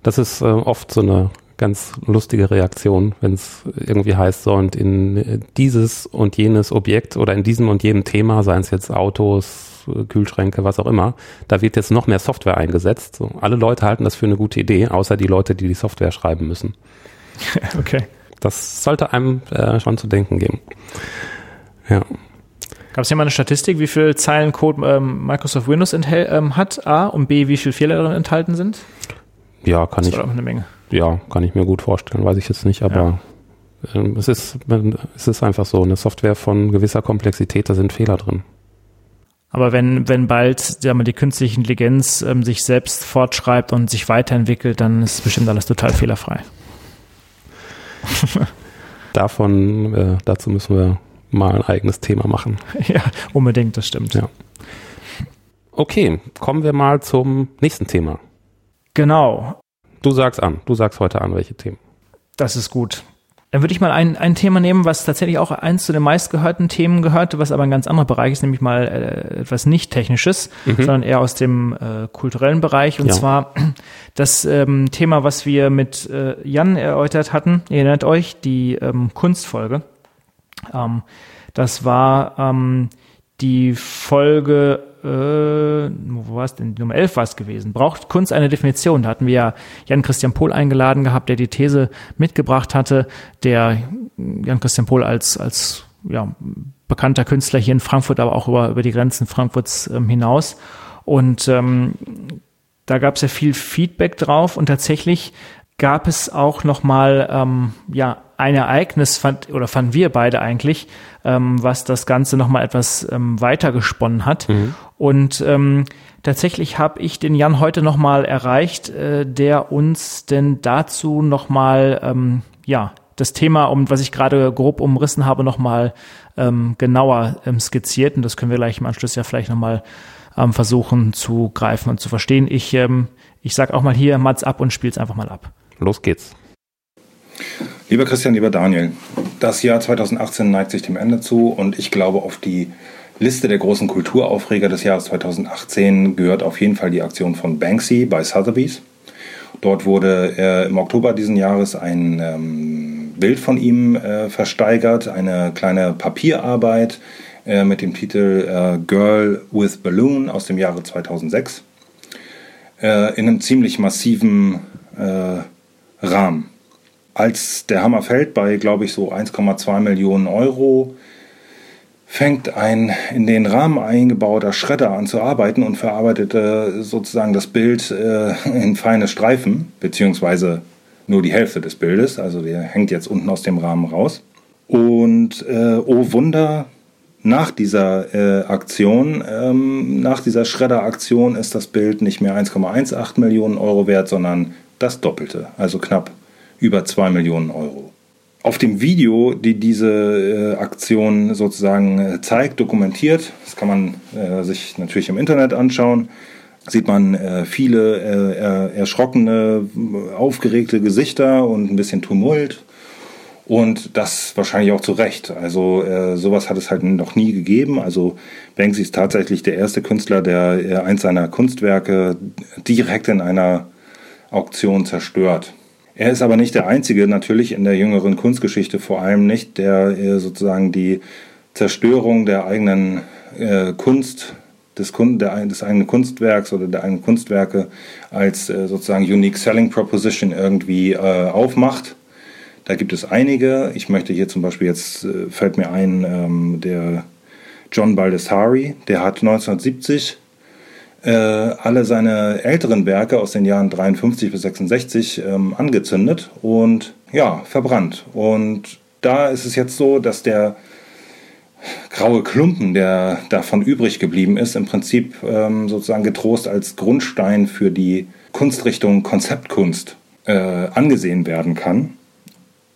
Das ist äh, oft so eine ganz lustige Reaktion, wenn es irgendwie heißt, so und in dieses und jenes Objekt oder in diesem und jenem Thema, seien es jetzt Autos, Kühlschränke, was auch immer, da wird jetzt noch mehr Software eingesetzt. So, alle Leute halten das für eine gute Idee, außer die Leute, die die Software schreiben müssen. Okay. Das sollte einem äh, schon zu denken geben. Ja. Gab es hier mal eine Statistik, wie viel Zeilen Code ähm, Microsoft Windows ähm, hat, A, und B, wie viele Fehler darin enthalten sind? Ja, kann das ich. Eine Menge. Ja, kann ich mir gut vorstellen, weiß ich jetzt nicht, aber ja. ähm, es, ist, es ist einfach so, eine Software von gewisser Komplexität, da sind Fehler drin. Aber wenn, wenn bald sagen wir, die künstliche Intelligenz ähm, sich selbst fortschreibt und sich weiterentwickelt, dann ist bestimmt alles total fehlerfrei. Davon, äh, dazu müssen wir mal ein eigenes Thema machen. Ja, unbedingt, das stimmt. Ja. Okay, kommen wir mal zum nächsten Thema. Genau. Du sagst an, du sagst heute an, welche Themen. Das ist gut. Dann würde ich mal ein, ein Thema nehmen, was tatsächlich auch eins zu den meistgehörten Themen gehört, was aber ein ganz anderer Bereich ist, nämlich mal äh, etwas nicht Technisches, mhm. sondern eher aus dem äh, kulturellen Bereich. Und ja. zwar das ähm, Thema, was wir mit äh, Jan erläutert hatten. Ihr erinnert euch, die ähm, Kunstfolge. Ähm, das war ähm, die Folge äh, wo war es denn? Nummer 11 war es gewesen. Braucht Kunst eine Definition? Da hatten wir ja Jan-Christian Pohl eingeladen gehabt, der die These mitgebracht hatte, der Jan-Christian Pohl als, als ja, bekannter Künstler hier in Frankfurt, aber auch über, über die Grenzen Frankfurts ähm, hinaus. Und ähm, da gab es ja viel Feedback drauf und tatsächlich gab es auch nochmal ähm, ja, ein Ereignis, fand, oder fanden wir beide eigentlich, ähm, was das Ganze nochmal etwas ähm, weiter gesponnen hat. Mhm. Und ähm, tatsächlich habe ich den Jan heute nochmal erreicht, äh, der uns denn dazu nochmal ähm, ja, das Thema, um was ich gerade grob umrissen habe, nochmal ähm, genauer ähm, skizziert. Und das können wir gleich im Anschluss ja vielleicht nochmal ähm, versuchen zu greifen und zu verstehen. Ich, ähm, ich sag auch mal hier, Mats ab und spiel's einfach mal ab. Los geht's. Lieber Christian, lieber Daniel, das Jahr 2018 neigt sich dem Ende zu und ich glaube, auf die Liste der großen Kulturaufreger des Jahres 2018 gehört auf jeden Fall die Aktion von Banksy bei Sotheby's. Dort wurde äh, im Oktober diesen Jahres ein ähm, Bild von ihm äh, versteigert, eine kleine Papierarbeit äh, mit dem Titel äh, Girl with Balloon aus dem Jahre 2006 äh, in einem ziemlich massiven äh, Rahmen. Als der Hammer fällt bei, glaube ich, so 1,2 Millionen Euro, fängt ein in den Rahmen eingebauter Schredder an zu arbeiten und verarbeitet äh, sozusagen das Bild äh, in feine Streifen, beziehungsweise nur die Hälfte des Bildes, also der hängt jetzt unten aus dem Rahmen raus. Und äh, oh Wunder, nach dieser äh, Aktion, ähm, nach dieser Schredderaktion ist das Bild nicht mehr 1,18 Millionen Euro wert, sondern das Doppelte, also knapp über 2 Millionen Euro auf dem Video, die diese äh, Aktion sozusagen äh, zeigt, dokumentiert, das kann man äh, sich natürlich im Internet anschauen, sieht man äh, viele äh, erschrockene, aufgeregte Gesichter und ein bisschen Tumult. Und das wahrscheinlich auch zu Recht. Also äh, sowas hat es halt noch nie gegeben. Also Banksy ist tatsächlich der erste Künstler, der eins seiner Kunstwerke direkt in einer Auktion zerstört. Er ist aber nicht der Einzige, natürlich in der jüngeren Kunstgeschichte vor allem nicht, der äh, sozusagen die Zerstörung der eigenen äh, Kunst, des, der, des eigenen Kunstwerks oder der eigenen Kunstwerke als äh, sozusagen Unique Selling Proposition irgendwie äh, aufmacht. Da gibt es einige. Ich möchte hier zum Beispiel jetzt, äh, fällt mir ein, ähm, der John Baldessari, der hat 1970 äh, alle seine älteren Werke aus den Jahren 53 bis 66 ähm, angezündet und ja, verbrannt. Und da ist es jetzt so, dass der graue Klumpen, der davon übrig geblieben ist, im Prinzip ähm, sozusagen getrost als Grundstein für die Kunstrichtung Konzeptkunst äh, angesehen werden kann.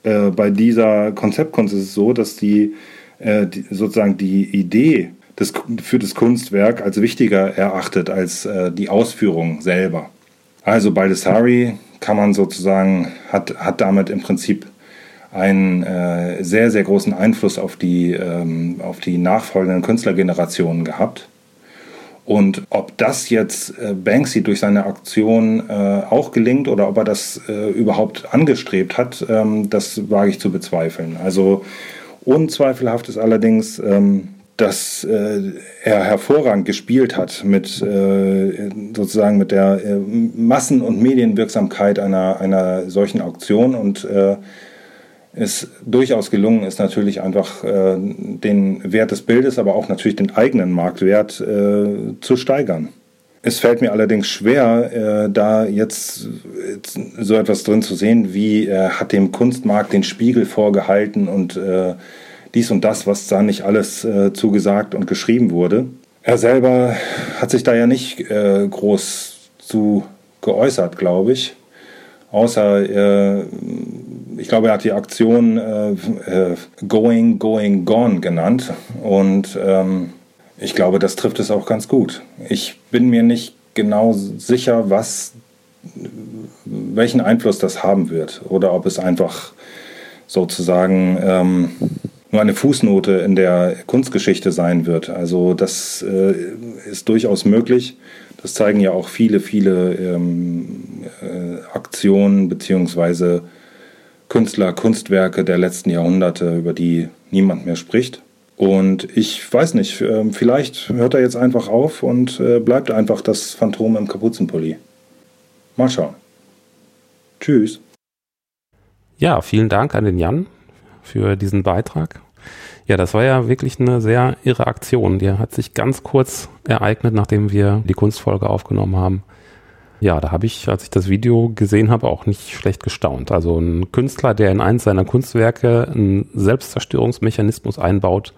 Äh, bei dieser Konzeptkunst ist es so, dass die, äh, die sozusagen die Idee das, für das Kunstwerk als wichtiger erachtet als äh, die Ausführung selber. Also Baldessari kann man sozusagen, hat, hat damit im Prinzip einen äh, sehr, sehr großen Einfluss auf die, ähm, auf die nachfolgenden Künstlergenerationen gehabt. Und ob das jetzt äh, Banksy durch seine Aktion äh, auch gelingt oder ob er das äh, überhaupt angestrebt hat, ähm, das wage ich zu bezweifeln. Also unzweifelhaft ist allerdings, ähm, dass äh, er hervorragend gespielt hat mit äh, sozusagen mit der äh, Massen- und Medienwirksamkeit einer, einer solchen Auktion und es durchaus gelungen ist, natürlich einfach äh, den Wert des Bildes, aber auch natürlich den eigenen Marktwert äh, zu steigern. Es fällt mir allerdings schwer, äh, da jetzt so etwas drin zu sehen, wie er hat dem Kunstmarkt den Spiegel vorgehalten und äh, dies und das, was da nicht alles äh, zugesagt und geschrieben wurde. Er selber hat sich da ja nicht äh, groß zu geäußert, glaube ich. Außer, äh, ich glaube, er hat die Aktion äh, äh, Going, Going, Gone genannt. Und ähm, ich glaube, das trifft es auch ganz gut. Ich bin mir nicht genau sicher, was, welchen Einfluss das haben wird. Oder ob es einfach sozusagen ähm, nur eine Fußnote in der Kunstgeschichte sein wird. Also das äh, ist durchaus möglich. Das zeigen ja auch viele, viele ähm, äh, Aktionen beziehungsweise Künstler, Kunstwerke der letzten Jahrhunderte, über die niemand mehr spricht. Und ich weiß nicht, äh, vielleicht hört er jetzt einfach auf und äh, bleibt einfach das Phantom im Kapuzenpulli. Mal schauen. Tschüss. Ja, vielen Dank an den Jan für diesen Beitrag. Ja, das war ja wirklich eine sehr irre Aktion. Die hat sich ganz kurz ereignet, nachdem wir die Kunstfolge aufgenommen haben. Ja, da habe ich, als ich das Video gesehen habe, auch nicht schlecht gestaunt. Also ein Künstler, der in eins seiner Kunstwerke einen Selbstzerstörungsmechanismus einbaut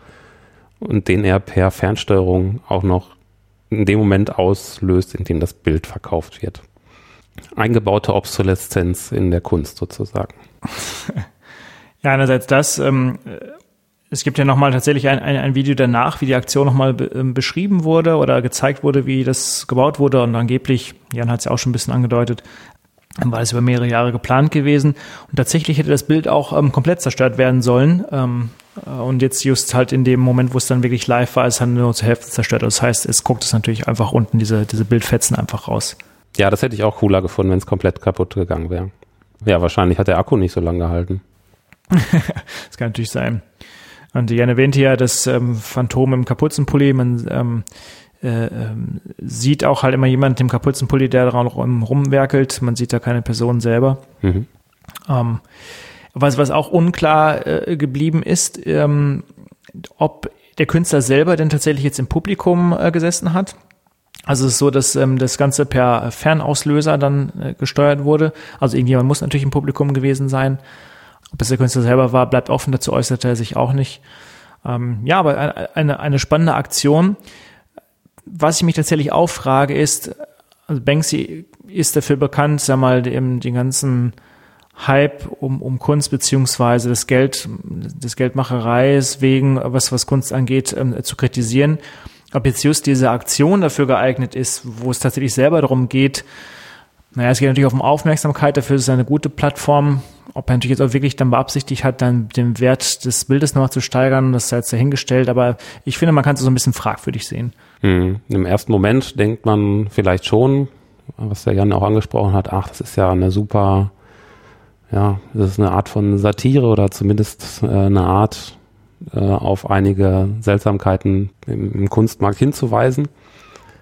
und den er per Fernsteuerung auch noch in dem Moment auslöst, in dem das Bild verkauft wird. Eingebaute Obsoleszenz in der Kunst sozusagen. Ja, einerseits das, ähm, es gibt ja nochmal tatsächlich ein, ein, ein Video danach, wie die Aktion nochmal be ähm, beschrieben wurde oder gezeigt wurde, wie das gebaut wurde. Und angeblich, Jan hat es ja auch schon ein bisschen angedeutet, war es über mehrere Jahre geplant gewesen. Und tatsächlich hätte das Bild auch ähm, komplett zerstört werden sollen. Ähm, äh, und jetzt just halt in dem Moment, wo es dann wirklich live war, ist es dann nur zur Hälfte zerstört. Das heißt, es guckt es natürlich einfach unten diese, diese Bildfetzen einfach raus. Ja, das hätte ich auch cooler gefunden, wenn es komplett kaputt gegangen wäre. Ja, wahrscheinlich hat der Akku nicht so lange gehalten. das kann natürlich sein. Und Jan erwähnte ja das ähm, Phantom im Kapuzenpulli. Man ähm, äh, ähm, sieht auch halt immer jemand im Kapuzenpulli, der da noch rumwerkelt. Man sieht da keine Person selber. Mhm. Ähm, was, was auch unklar äh, geblieben ist, ähm, ob der Künstler selber denn tatsächlich jetzt im Publikum äh, gesessen hat. Also es ist so, dass ähm, das Ganze per Fernauslöser dann äh, gesteuert wurde. Also irgendjemand muss natürlich im Publikum gewesen sein. Ob es der Künstler selber war, bleibt offen, dazu äußerte er sich auch nicht. Ähm, ja, aber eine, eine spannende Aktion. Was ich mich tatsächlich auch frage, ist, also Banksy ist dafür bekannt, sag mal, dem, den ganzen Hype um, um Kunst beziehungsweise das Geld, des Geldmachereis wegen, was, was Kunst angeht, ähm, zu kritisieren. Ob jetzt just diese Aktion dafür geeignet ist, wo es tatsächlich selber darum geht, naja, es geht natürlich um Aufmerksamkeit, dafür ist es eine gute Plattform. Ob er natürlich jetzt auch wirklich dann beabsichtigt hat, dann den Wert des Bildes nochmal zu steigern, das ist jetzt dahingestellt, aber ich finde, man kann es so ein bisschen fragwürdig sehen. Hm. Im ersten Moment denkt man vielleicht schon, was der Jan auch angesprochen hat, ach, das ist ja eine super, ja, das ist eine Art von Satire oder zumindest äh, eine Art, äh, auf einige Seltsamkeiten im, im Kunstmarkt hinzuweisen.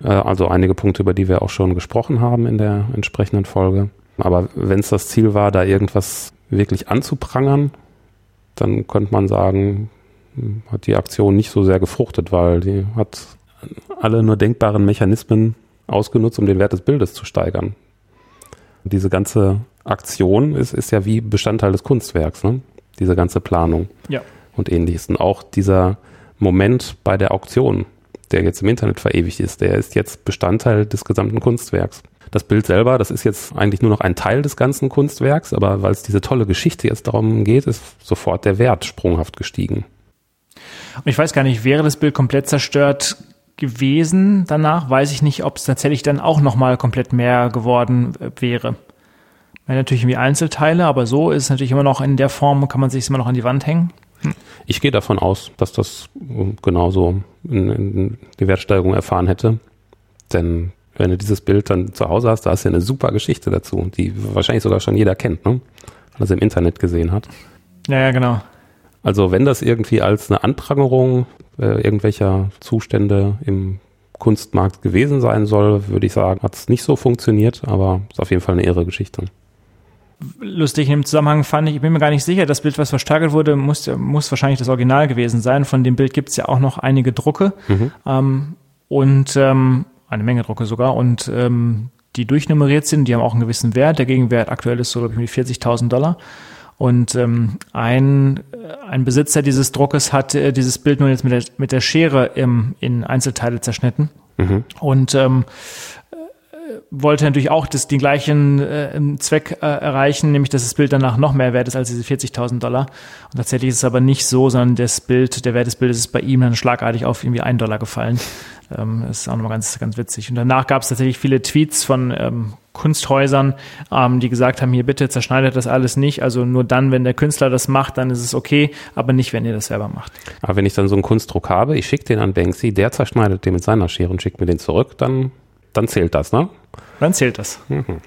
Äh, also einige Punkte, über die wir auch schon gesprochen haben in der entsprechenden Folge. Aber wenn es das Ziel war, da irgendwas wirklich anzuprangern, dann könnte man sagen, hat die Aktion nicht so sehr gefruchtet, weil die hat alle nur denkbaren Mechanismen ausgenutzt, um den Wert des Bildes zu steigern. Diese ganze Aktion ist, ist ja wie Bestandteil des Kunstwerks, ne? diese ganze Planung ja. und ähnliches. Und auch dieser Moment bei der Auktion, der jetzt im Internet verewigt ist, der ist jetzt Bestandteil des gesamten Kunstwerks. Das Bild selber, das ist jetzt eigentlich nur noch ein Teil des ganzen Kunstwerks, aber weil es diese tolle Geschichte jetzt darum geht, ist sofort der Wert sprunghaft gestiegen. Und ich weiß gar nicht, wäre das Bild komplett zerstört gewesen danach, weiß ich nicht, ob es tatsächlich dann auch nochmal komplett mehr geworden wäre. Wäre natürlich irgendwie Einzelteile, aber so ist es natürlich immer noch in der Form, kann man sich immer noch an die Wand hängen. Ich gehe davon aus, dass das genauso in, in die Wertsteigerung erfahren hätte. Denn wenn du dieses Bild dann zu Hause hast, da hast du ja eine super Geschichte dazu, die wahrscheinlich sogar schon jeder kennt, ne? Weil er im Internet gesehen hat. Ja, ja, genau. Also wenn das irgendwie als eine Anprangerung äh, irgendwelcher Zustände im Kunstmarkt gewesen sein soll, würde ich sagen, hat es nicht so funktioniert, aber ist auf jeden Fall eine irre Geschichte lustig in dem Zusammenhang fand ich, ich bin mir gar nicht sicher, das Bild, was versteigert wurde, muss, muss wahrscheinlich das Original gewesen sein. Von dem Bild gibt es ja auch noch einige Drucke mhm. ähm, und ähm, eine Menge Drucke sogar und ähm, die durchnummeriert sind, die haben auch einen gewissen Wert. Der Gegenwert aktuell ist so, glaube ich, 40.000 Dollar. Und ähm, ein, ein Besitzer dieses Druckes hat äh, dieses Bild nun jetzt mit der, mit der Schere im, in Einzelteile zerschnitten. Mhm. Und ähm, wollte natürlich auch das, den gleichen äh, Zweck äh, erreichen, nämlich dass das Bild danach noch mehr wert ist als diese 40.000 Dollar. Und tatsächlich ist es aber nicht so, sondern das Bild, der Wert des Bildes ist bei ihm dann schlagartig auf irgendwie einen Dollar gefallen. Ähm, das ist auch nochmal ganz, ganz witzig. Und danach gab es tatsächlich viele Tweets von ähm, Kunsthäusern, ähm, die gesagt haben, hier bitte zerschneidet das alles nicht. Also nur dann, wenn der Künstler das macht, dann ist es okay, aber nicht, wenn ihr das selber macht. Aber wenn ich dann so einen Kunstdruck habe, ich schicke den an Banksy, der zerschneidet den mit seiner Schere und schickt mir den zurück, dann dann zählt das, ne? Dann zählt das. Mhm.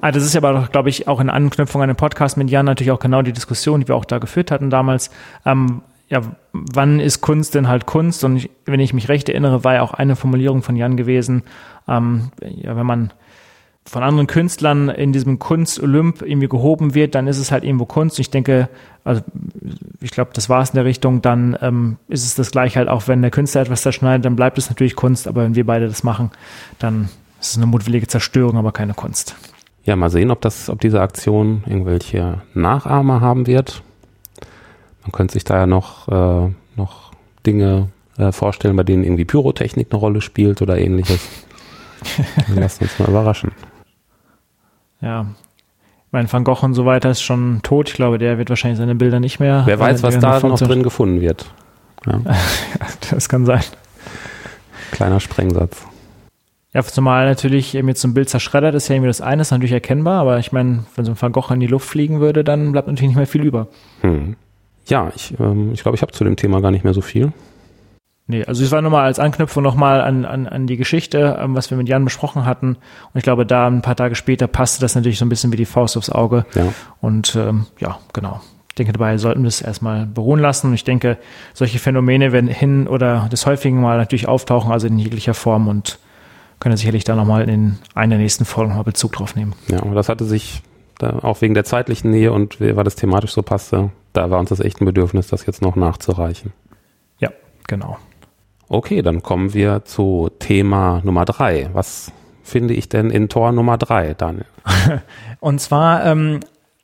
Ah, das ist ja aber, glaube ich, auch in Anknüpfung an den Podcast mit Jan natürlich auch genau die Diskussion, die wir auch da geführt hatten damals. Ähm, ja, wann ist Kunst denn halt Kunst? Und ich, wenn ich mich recht erinnere, war ja auch eine Formulierung von Jan gewesen, ähm, ja, wenn man von anderen Künstlern in diesem Kunst-Olymp irgendwie gehoben wird, dann ist es halt irgendwo Kunst. Ich denke, also ich glaube, das war es in der Richtung, dann ähm, ist es das gleiche halt auch, wenn der Künstler etwas zerschneidet, dann bleibt es natürlich Kunst, aber wenn wir beide das machen, dann ist es eine mutwillige Zerstörung, aber keine Kunst. Ja, mal sehen, ob das, ob diese Aktion irgendwelche Nachahmer haben wird. Man könnte sich da ja noch, äh, noch Dinge äh, vorstellen, bei denen irgendwie Pyrotechnik eine Rolle spielt oder ähnliches. Lass uns mal überraschen. Ja. Mein Van Gogh und so weiter ist schon tot. Ich glaube, der wird wahrscheinlich seine Bilder nicht mehr. Wer weiß, was da noch drin gefunden wird. Ja. das kann sein. Kleiner Sprengsatz. Ja, zumal natürlich eben jetzt so ein Bild zerschreddert ist ja irgendwie das eine, ist natürlich erkennbar, aber ich meine, wenn so ein Van Gogh in die Luft fliegen würde, dann bleibt natürlich nicht mehr viel über. Hm. Ja, ich glaube, ähm, ich, glaub, ich habe zu dem Thema gar nicht mehr so viel. Nee, also es war nur mal als Anknüpfung nochmal an, an, an die Geschichte, ähm, was wir mit Jan besprochen hatten. Und ich glaube, da ein paar Tage später passte das natürlich so ein bisschen wie die Faust aufs Auge. Ja. Und ähm, ja, genau. Ich denke, dabei sollten wir es erstmal beruhen lassen. Und ich denke, solche Phänomene werden hin oder des häufigen mal natürlich auftauchen, also in jeglicher Form und können sicherlich da nochmal in einer der nächsten Folgen mal Bezug drauf nehmen. Ja, aber das hatte sich da auch wegen der zeitlichen Nähe und weil das thematisch so passte, da war uns das echt ein Bedürfnis, das jetzt noch nachzureichen. Ja, genau. Okay, dann kommen wir zu Thema Nummer drei. Was finde ich denn in Tor Nummer drei, Daniel? Und zwar ähm,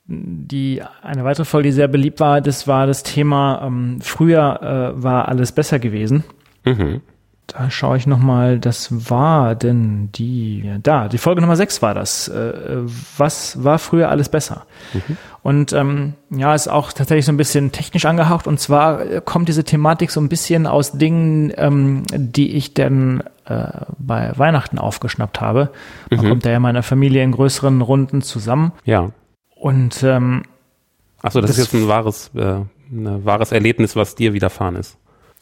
die eine weitere Folge, die sehr beliebt war, das war das Thema ähm, früher äh, war alles besser gewesen. Mhm. Da schaue ich nochmal, das war denn die, da, die Folge Nummer 6 war das. Äh, was war früher alles besser? Mhm. Und ähm, ja, ist auch tatsächlich so ein bisschen technisch angehaucht. Und zwar kommt diese Thematik so ein bisschen aus Dingen, ähm, die ich dann äh, bei Weihnachten aufgeschnappt habe. Man mhm. kommt da ja meiner Familie in größeren Runden zusammen. Ja. Und ähm, Achso, das, das ist jetzt ein wahres, äh, ein wahres Erlebnis, was dir widerfahren ist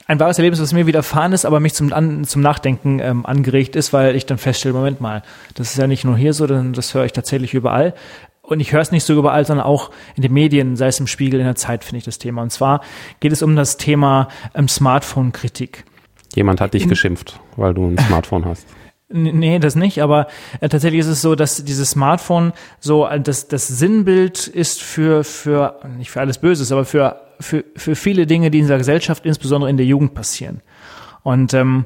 ein wahres Erlebnis, was mir widerfahren ist, aber mich zum, an, zum Nachdenken ähm, angeregt ist, weil ich dann feststelle, Moment mal, das ist ja nicht nur hier so, denn das höre ich tatsächlich überall. Und ich höre es nicht so überall, sondern auch in den Medien, sei es im Spiegel, in der Zeit, finde ich das Thema. Und zwar geht es um das Thema ähm, Smartphone-Kritik. Jemand hat dich in, geschimpft, weil du ein Smartphone hast. Nee, das nicht, aber äh, tatsächlich ist es so, dass dieses Smartphone so äh, das, das Sinnbild ist für, für, nicht für alles Böses, aber für für, für viele Dinge, die in dieser Gesellschaft, insbesondere in der Jugend passieren. Und ähm,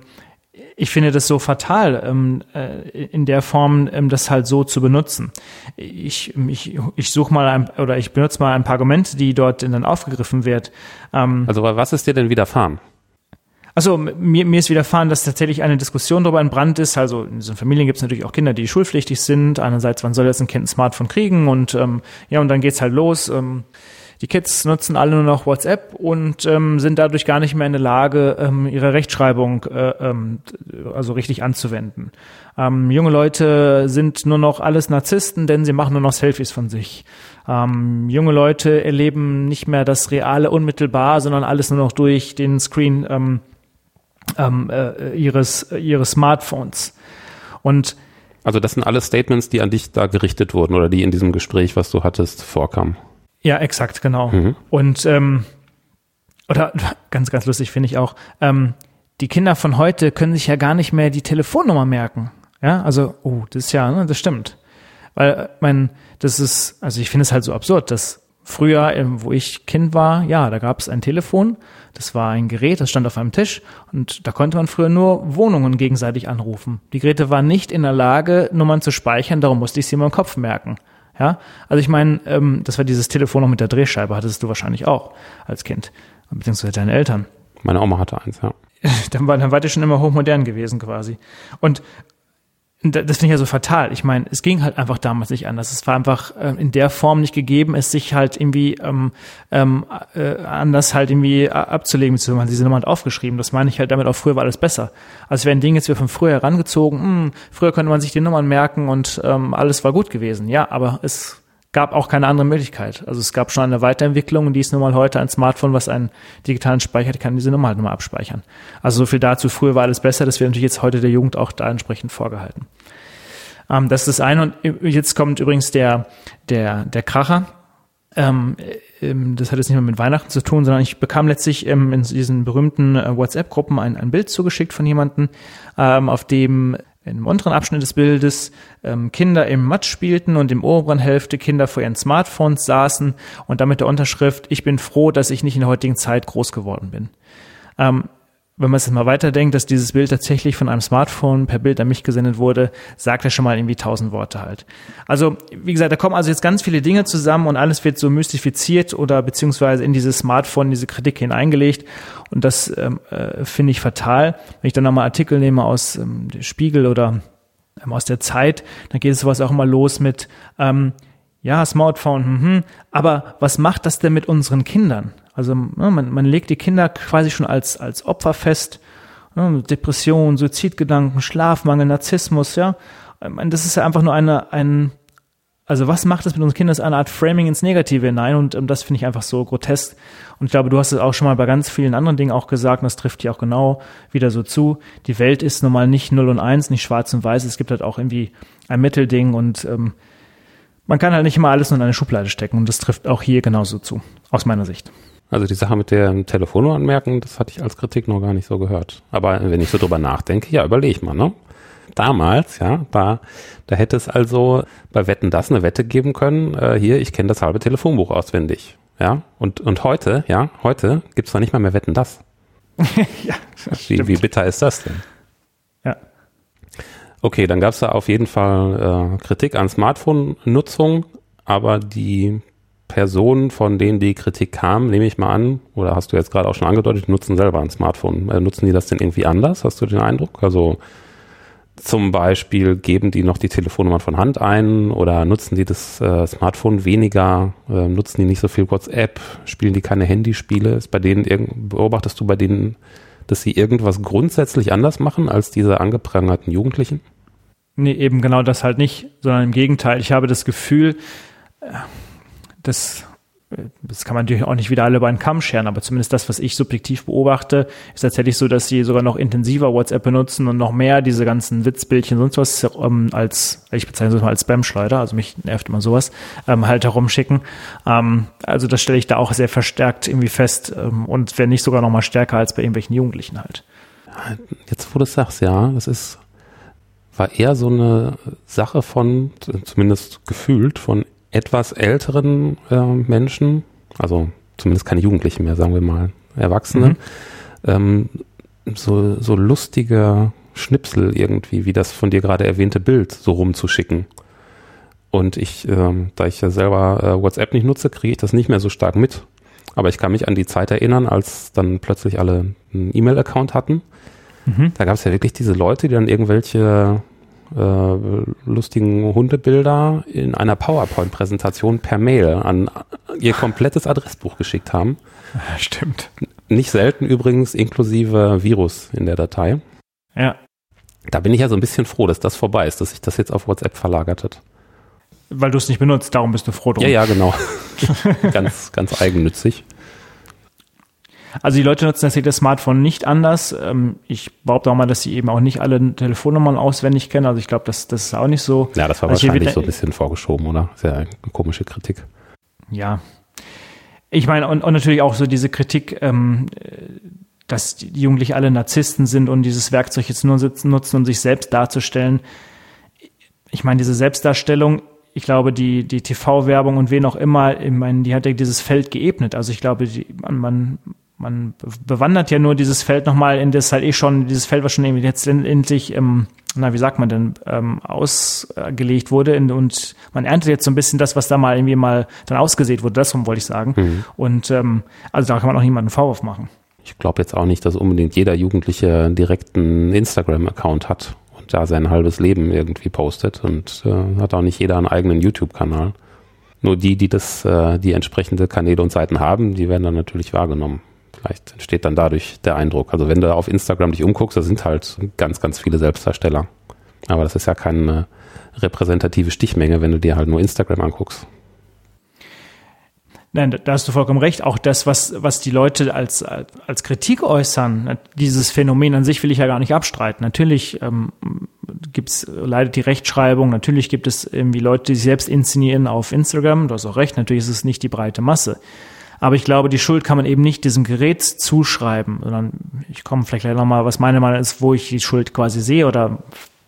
ich finde das so fatal, ähm, äh, in der Form, ähm, das halt so zu benutzen. Ich, ich, ich suche mal ein, oder ich benutze mal ein paar Argumente, die dort dann aufgegriffen wird. Ähm, also was ist dir denn widerfahren? Also mir, mir ist widerfahren, dass tatsächlich eine Diskussion darüber entbrannt ist. Also in diesen Familien gibt es natürlich auch Kinder, die schulpflichtig sind. Einerseits, wann soll jetzt ein Kind ein Smartphone kriegen? Und ähm, ja, und dann geht's halt los. Ähm, die Kids nutzen alle nur noch WhatsApp und ähm, sind dadurch gar nicht mehr in der Lage, ähm, ihre Rechtschreibung äh, ähm, also richtig anzuwenden. Ähm, junge Leute sind nur noch alles Narzissten, denn sie machen nur noch Selfies von sich. Ähm, junge Leute erleben nicht mehr das Reale unmittelbar, sondern alles nur noch durch den Screen ähm, ähm, äh, ihres, ihres Smartphones. Und also das sind alle Statements, die an dich da gerichtet wurden oder die in diesem Gespräch, was du hattest, vorkamen. Ja, exakt, genau. Mhm. Und ähm, oder ganz, ganz lustig finde ich auch, ähm, die Kinder von heute können sich ja gar nicht mehr die Telefonnummer merken. Ja, also, oh, das ist ja, ne, das stimmt. Weil, äh, mein, das ist, also ich finde es halt so absurd, dass früher, ähm, wo ich Kind war, ja, da gab es ein Telefon, das war ein Gerät, das stand auf einem Tisch und da konnte man früher nur Wohnungen gegenseitig anrufen. Die Geräte waren nicht in der Lage, Nummern zu speichern, darum musste ich sie immer im Kopf merken. Ja, also ich meine, ähm, das war dieses Telefon noch mit der Drehscheibe, hattest du wahrscheinlich auch als Kind, beziehungsweise deine Eltern. Meine Oma hatte eins, ja. dann, war, dann war die schon immer hochmodern gewesen quasi. Und das finde ich ja so fatal. Ich meine, es ging halt einfach damals nicht anders. Es war einfach äh, in der Form nicht gegeben, es sich halt irgendwie ähm, ähm, äh, anders halt irgendwie abzulegen, beziehungsweise man diese Nummer hat aufgeschrieben. Das meine ich halt damit auch früher war alles besser. Also werden Dinge jetzt wieder von früher herangezogen. Hm, früher konnte man sich die Nummern merken und ähm, alles war gut gewesen. Ja, aber es gab auch keine andere Möglichkeit. Also es gab schon eine Weiterentwicklung und die ist nun mal heute ein Smartphone, was einen digitalen Speicher hat, kann diese Nummer halt nochmal abspeichern. Also so viel dazu. Früher war alles besser. Das wird natürlich jetzt heute der Jugend auch da entsprechend vorgehalten. Ähm, das ist das eine. Und jetzt kommt übrigens der, der, der Kracher. Ähm, ähm, das hat jetzt nicht mehr mit Weihnachten zu tun, sondern ich bekam letztlich ähm, in diesen berühmten äh, WhatsApp-Gruppen ein, ein Bild zugeschickt von jemandem, ähm, auf dem im unteren Abschnitt des Bildes ähm, Kinder im Matsch spielten und im oberen Hälfte Kinder vor ihren Smartphones saßen und damit der Unterschrift, ich bin froh, dass ich nicht in der heutigen Zeit groß geworden bin. Ähm, wenn man es jetzt mal weiterdenkt, dass dieses Bild tatsächlich von einem Smartphone per Bild an mich gesendet wurde, sagt er schon mal irgendwie tausend Worte halt. Also, wie gesagt, da kommen also jetzt ganz viele Dinge zusammen und alles wird so mystifiziert oder beziehungsweise in dieses Smartphone, diese Kritik hineingelegt. Und das ähm, äh, finde ich fatal. Wenn ich dann nochmal Artikel nehme aus ähm, Spiegel oder ähm, aus der Zeit, dann geht es sowas auch immer los mit, ähm, ja, Smartphone, hm, aber was macht das denn mit unseren Kindern? Also ne, man, man legt die Kinder quasi schon als, als Opfer fest. Ne, Depression, Suizidgedanken, Schlafmangel, Narzissmus, ja. Das ist ja einfach nur eine, ein, also was macht das mit unseren Kindern? Das ist eine Art Framing ins Negative hinein und um, das finde ich einfach so grotesk. Und ich glaube, du hast es auch schon mal bei ganz vielen anderen Dingen auch gesagt und das trifft hier auch genau wieder so zu. Die Welt ist nun mal nicht 0 und 1, nicht schwarz und weiß. Es gibt halt auch irgendwie ein Mittelding und ähm, man kann halt nicht immer alles nur in eine Schublade stecken und das trifft auch hier genauso zu, aus meiner Sicht. Also die Sache mit der Telefonnummer anmerken, das hatte ich als Kritik noch gar nicht so gehört. Aber wenn ich so drüber nachdenke, ja, überlege mal, ne? Damals, ja, da, da hätte es also bei Wetten das eine Wette geben können, äh, hier, ich kenne das halbe Telefonbuch auswendig. Ja, und, und heute, ja, heute gibt's doch nicht mal mehr Wetten das. ja, das wie, wie bitter ist das denn? Ja. Okay, dann gab's da auf jeden Fall äh, Kritik an Smartphone-Nutzung, aber die Personen, von denen die Kritik kam, nehme ich mal an, oder hast du jetzt gerade auch schon angedeutet, nutzen selber ein Smartphone. Äh, nutzen die das denn irgendwie anders? Hast du den Eindruck? Also zum Beispiel geben die noch die Telefonnummer von Hand ein oder nutzen die das äh, Smartphone weniger, äh, nutzen die nicht so viel WhatsApp, spielen die keine Handyspiele? Ist bei denen beobachtest du bei denen, dass sie irgendwas grundsätzlich anders machen als diese angeprangerten Jugendlichen? Nee, eben genau das halt nicht, sondern im Gegenteil. Ich habe das Gefühl, äh, das, das kann man natürlich auch nicht wieder alle über einen Kamm scheren, aber zumindest das, was ich subjektiv beobachte, ist tatsächlich so, dass sie sogar noch intensiver WhatsApp benutzen und noch mehr diese ganzen Witzbildchen, sonst was ähm, als, ich bezeichne es mal als Spam-Schleuder, also mich nervt immer sowas, ähm, halt herumschicken. Ähm, also das stelle ich da auch sehr verstärkt irgendwie fest ähm, und wenn nicht sogar noch mal stärker als bei irgendwelchen Jugendlichen halt. Jetzt, wo du es sagst, ja, das ist, war eher so eine Sache von, zumindest gefühlt, von etwas älteren äh, Menschen, also zumindest keine Jugendlichen mehr, sagen wir mal, Erwachsene, mhm. ähm, so, so lustige Schnipsel irgendwie, wie das von dir gerade erwähnte Bild, so rumzuschicken. Und ich, ähm, da ich ja selber äh, WhatsApp nicht nutze, kriege ich das nicht mehr so stark mit. Aber ich kann mich an die Zeit erinnern, als dann plötzlich alle einen E-Mail-Account hatten. Mhm. Da gab es ja wirklich diese Leute, die dann irgendwelche äh, lustigen Hundebilder in einer PowerPoint-Präsentation per Mail an ihr komplettes Adressbuch geschickt haben. Stimmt. Nicht selten übrigens inklusive Virus in der Datei. Ja. Da bin ich ja so ein bisschen froh, dass das vorbei ist, dass sich das jetzt auf WhatsApp verlagert hat. Weil du es nicht benutzt, darum bist du froh drum. Ja, ja, genau. ganz, ganz eigennützig. Also die Leute nutzen das Smartphone nicht anders. Ähm, ich behaupte auch mal, dass sie eben auch nicht alle Telefonnummern auswendig kennen. Also ich glaube, das, das ist auch nicht so. Ja, das war also wahrscheinlich so ein bisschen vorgeschoben, oder? Sehr eine komische Kritik. Ja. Ich meine, und, und natürlich auch so diese Kritik, ähm, dass die Jugendlichen alle Narzissten sind und dieses Werkzeug jetzt nur nutzen, um sich selbst darzustellen. Ich meine, diese Selbstdarstellung ich glaube, die, die TV-Werbung und wen auch immer, ich meine, die hat ja dieses Feld geebnet. Also ich glaube, die, man, man bewandert ja nur dieses Feld nochmal in das halt eh schon, dieses Feld, was schon irgendwie jetzt endlich, ähm, na, wie sagt man denn, ähm, ausgelegt wurde in, und man erntet jetzt so ein bisschen das, was da mal irgendwie mal dann ausgesät wurde, das wollte ich sagen. Mhm. Und ähm, also da kann man auch niemanden einen Vorwurf machen. Ich glaube jetzt auch nicht, dass unbedingt jeder Jugendliche direkten Instagram-Account hat und da sein halbes Leben irgendwie postet und äh, hat auch nicht jeder einen eigenen YouTube-Kanal. Nur die, die das, äh, die entsprechende Kanäle und Seiten haben, die werden dann natürlich wahrgenommen. Vielleicht entsteht dann dadurch der Eindruck. Also wenn du auf Instagram dich umguckst, da sind halt ganz, ganz viele Selbstdarsteller. Aber das ist ja keine repräsentative Stichmenge, wenn du dir halt nur Instagram anguckst. Nein, da hast du vollkommen recht. Auch das, was, was die Leute als, als Kritik äußern, dieses Phänomen an sich will ich ja gar nicht abstreiten. Natürlich ähm, gibt's leidet die Rechtschreibung, natürlich gibt es irgendwie Leute, die sich selbst inszenieren auf Instagram. Du hast auch recht, natürlich ist es nicht die breite Masse. Aber ich glaube, die Schuld kann man eben nicht diesem Gerät zuschreiben, sondern ich komme vielleicht gleich nochmal, was meine Meinung ist, wo ich die Schuld quasi sehe oder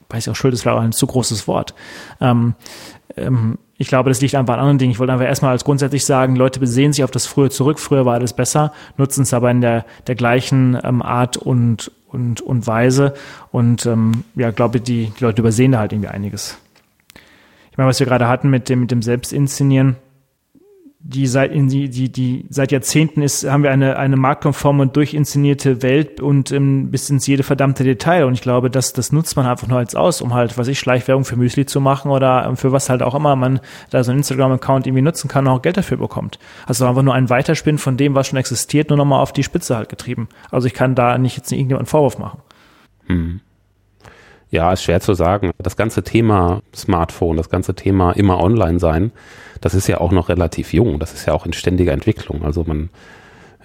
weiß ich auch, Schuld ist vielleicht auch ein zu großes Wort. Ähm, ähm, ich glaube, das liegt einfach an anderen Dingen. Ich wollte einfach erstmal als grundsätzlich sagen, Leute besehen sich auf das Frühe zurück. Früher war alles besser, nutzen es aber in der, der gleichen ähm, Art und, und, und Weise. Und ähm, ja, glaube, die, die Leute übersehen da halt irgendwie einiges. Ich meine, was wir gerade hatten mit dem, mit dem Selbstinszenieren, die seit in die, die, die seit Jahrzehnten ist, haben wir eine, eine marktkonforme und durchinszenierte Welt und ähm, bis ins jede verdammte Detail. Und ich glaube, dass das nutzt man einfach nur als aus, um halt, was ich, Schleichwerbung für Müsli zu machen oder ähm, für was halt auch immer man da so einen Instagram-Account irgendwie nutzen kann und auch Geld dafür bekommt. Also einfach nur ein Weiterspinnen von dem, was schon existiert, nur nochmal auf die Spitze halt getrieben. Also ich kann da nicht jetzt irgendjemand einen Vorwurf machen. Hm. Ja, ist schwer zu sagen. Das ganze Thema Smartphone, das ganze Thema immer online sein, das ist ja auch noch relativ jung. Das ist ja auch in ständiger Entwicklung. Also man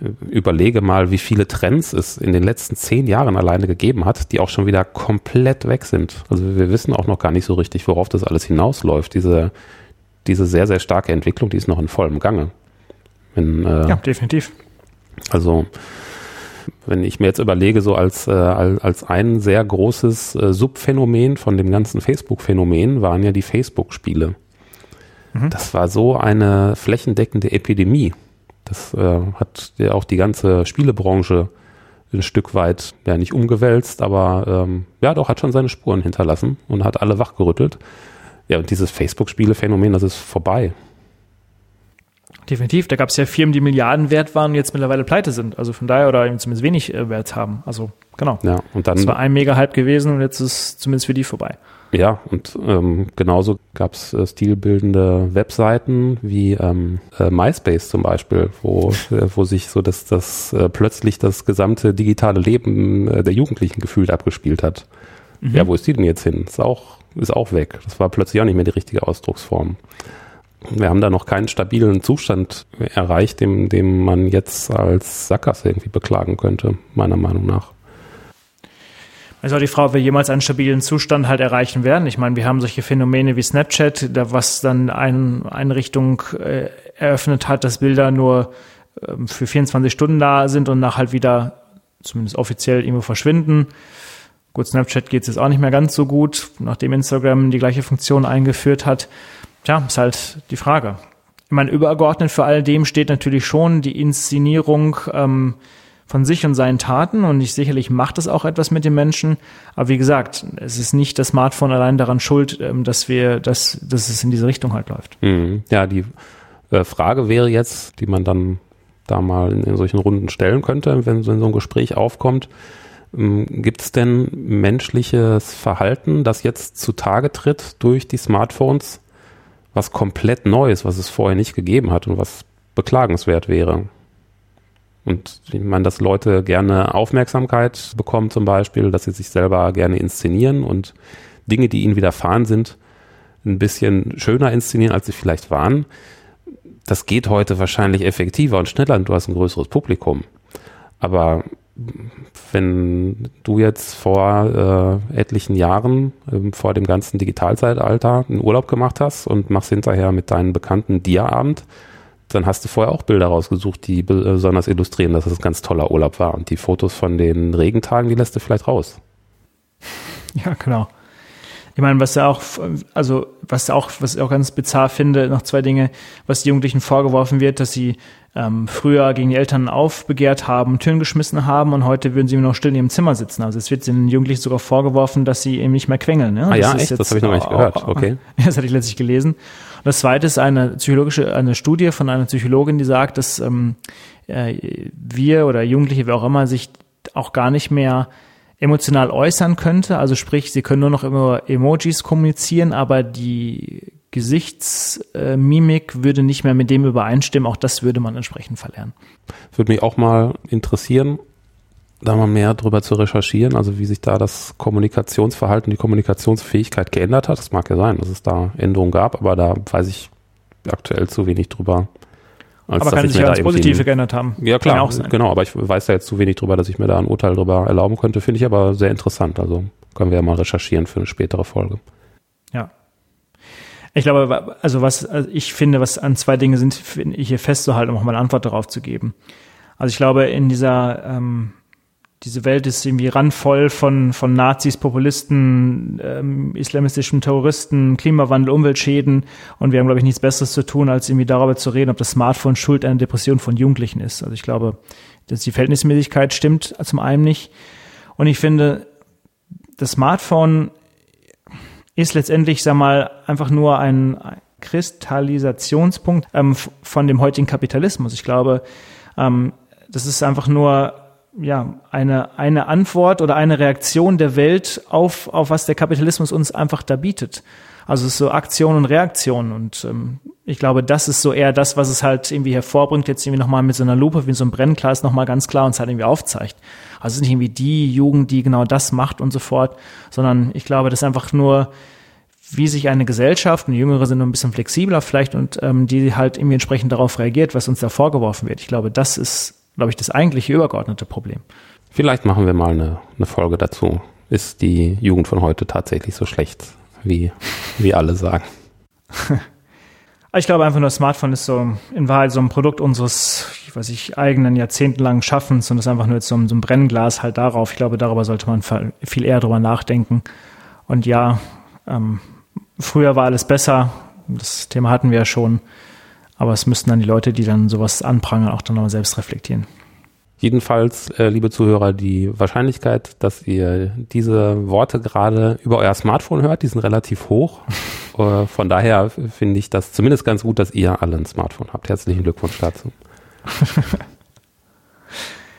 äh, überlege mal, wie viele Trends es in den letzten zehn Jahren alleine gegeben hat, die auch schon wieder komplett weg sind. Also wir wissen auch noch gar nicht so richtig, worauf das alles hinausläuft. Diese, diese sehr, sehr starke Entwicklung, die ist noch in vollem Gange. Wenn, äh, ja, definitiv. Also wenn ich mir jetzt überlege, so als, äh, als ein sehr großes äh, Subphänomen von dem ganzen Facebook-Phänomen waren ja die Facebook-Spiele. Mhm. Das war so eine flächendeckende Epidemie. Das äh, hat ja auch die ganze Spielebranche ein Stück weit, ja nicht umgewälzt, aber ähm, ja doch, hat schon seine Spuren hinterlassen und hat alle wachgerüttelt. Ja, und dieses Facebook-Spiele-Phänomen, das ist vorbei. Definitiv. Da gab es ja Firmen, die Milliarden wert waren und jetzt mittlerweile pleite sind. Also von daher, oder zumindest wenig äh, Wert haben. Also genau. Ja, und dann. Das war ein Mega-Hype gewesen und jetzt ist zumindest für die vorbei. Ja, und ähm, genauso gab es äh, stilbildende Webseiten wie ähm, äh, MySpace zum Beispiel, wo, äh, wo sich so das, das äh, plötzlich das gesamte digitale Leben äh, der Jugendlichen gefühlt abgespielt hat. Mhm. Ja, wo ist die denn jetzt hin? Ist auch, ist auch weg. Das war plötzlich auch nicht mehr die richtige Ausdrucksform. Wir haben da noch keinen stabilen Zustand erreicht, dem, dem man jetzt als Sackgasse irgendwie beklagen könnte, meiner Meinung nach. Also die Frage, ob wir jemals einen stabilen Zustand halt erreichen werden. Ich meine, wir haben solche Phänomene wie Snapchat, was dann ein, eine Richtung äh, eröffnet hat, dass Bilder nur äh, für 24 Stunden da sind und nach halt wieder, zumindest offiziell, irgendwo verschwinden. Gut, Snapchat geht es jetzt auch nicht mehr ganz so gut, nachdem Instagram die gleiche Funktion eingeführt hat. Tja, ist halt die Frage. Ich meine, übergeordnet für all dem steht natürlich schon die Inszenierung ähm, von sich und seinen Taten und ich sicherlich macht es auch etwas mit den Menschen. Aber wie gesagt, es ist nicht das Smartphone allein daran schuld, ähm, dass wir, dass, dass es in diese Richtung halt läuft. Mhm. Ja, die äh, Frage wäre jetzt, die man dann da mal in, in solchen Runden stellen könnte, wenn, wenn so ein Gespräch aufkommt. Ähm, Gibt es denn menschliches Verhalten, das jetzt zutage tritt durch die Smartphones, was komplett Neues, was es vorher nicht gegeben hat und was beklagenswert wäre? Und ich meine, dass Leute gerne Aufmerksamkeit bekommen zum Beispiel, dass sie sich selber gerne inszenieren und Dinge, die ihnen widerfahren sind, ein bisschen schöner inszenieren, als sie vielleicht waren. Das geht heute wahrscheinlich effektiver und schneller und du hast ein größeres Publikum. Aber wenn du jetzt vor äh, etlichen Jahren, äh, vor dem ganzen Digitalzeitalter, einen Urlaub gemacht hast und machst hinterher mit deinen Bekannten Dia-Abend, dann hast du vorher auch Bilder rausgesucht, die besonders illustrieren, dass es ein ganz toller Urlaub war. Und die Fotos von den Regentagen, die lässt du vielleicht raus. Ja, genau. Ich meine, was ja auch, also was auch, was ich auch ganz bizarr finde, noch zwei Dinge, was die Jugendlichen vorgeworfen wird, dass sie ähm, früher gegen die Eltern aufbegehrt haben, Türen geschmissen haben und heute würden sie nur noch still in ihrem Zimmer sitzen. Also es wird den Jugendlichen sogar vorgeworfen, dass sie eben nicht mehr quengeln. Ne? Ah ja, echt? Jetzt, das habe ich noch nicht gehört. Okay. Das hatte ich letztlich gelesen. Und das zweite ist eine psychologische, eine Studie von einer Psychologin, die sagt, dass ähm, äh, wir oder Jugendliche, wer auch immer, sich auch gar nicht mehr emotional äußern könnte. Also sprich, sie können nur noch immer Emojis kommunizieren, aber die Gesichtsmimik würde nicht mehr mit dem übereinstimmen. Auch das würde man entsprechend verlernen. Würde mich auch mal interessieren, da mal mehr drüber zu recherchieren, also wie sich da das Kommunikationsverhalten, die Kommunikationsfähigkeit geändert hat. Das mag ja sein, dass es da Änderungen gab, aber da weiß ich aktuell zu wenig drüber. Als aber kann sich ja ins Positive geändert haben. Ja klar, genau, aber ich weiß ja jetzt zu wenig drüber, dass ich mir da ein Urteil drüber erlauben könnte. Finde ich aber sehr interessant. Also können wir ja mal recherchieren für eine spätere Folge. Ja. Ich glaube, also was also ich finde, was an zwei Dinge sind, hier festzuhalten, um auch mal eine Antwort darauf zu geben. Also ich glaube, in dieser ähm, diese Welt ist irgendwie randvoll von, von Nazis, Populisten, ähm, islamistischen Terroristen, Klimawandel, Umweltschäden. Und wir haben, glaube ich, nichts Besseres zu tun, als irgendwie darüber zu reden, ob das Smartphone schuld einer Depression von Jugendlichen ist. Also ich glaube, dass die Verhältnismäßigkeit stimmt zum einen nicht. Und ich finde, das Smartphone ist letztendlich, sag mal, einfach nur ein, Kristallisationspunkt ähm, von dem heutigen Kapitalismus. Ich glaube, ähm, das ist einfach nur ja, eine, eine Antwort oder eine Reaktion der Welt auf, auf was der Kapitalismus uns einfach da bietet. Also es ist so Aktion und Reaktion und ähm, ich glaube, das ist so eher das, was es halt irgendwie hervorbringt, jetzt irgendwie nochmal mit so einer Lupe wie so einem Brennglas nochmal ganz klar uns halt irgendwie aufzeigt. Also es ist nicht irgendwie die Jugend, die genau das macht und so fort, sondern ich glaube, das ist einfach nur, wie sich eine Gesellschaft, und Jüngere sind nur ein bisschen flexibler vielleicht und ähm, die halt irgendwie entsprechend darauf reagiert, was uns da vorgeworfen wird. Ich glaube, das ist glaube ich, das eigentliche übergeordnete Problem. Vielleicht machen wir mal eine, eine Folge dazu. Ist die Jugend von heute tatsächlich so schlecht, wie, wie alle sagen? ich glaube einfach nur, das Smartphone ist so in Wahrheit so ein Produkt unseres, ich weiß nicht, eigenen jahrzehntelangen Schaffens und ist einfach nur jetzt so ein, so ein Brennglas halt darauf. Ich glaube, darüber sollte man viel eher drüber nachdenken. Und ja, ähm, früher war alles besser. Das Thema hatten wir ja schon. Aber es müssten dann die Leute, die dann sowas anprangern, auch dann nochmal selbst reflektieren. Jedenfalls, äh, liebe Zuhörer, die Wahrscheinlichkeit, dass ihr diese Worte gerade über euer Smartphone hört, die sind relativ hoch. äh, von daher finde ich das zumindest ganz gut, dass ihr alle ein Smartphone habt. Herzlichen Glückwunsch dazu.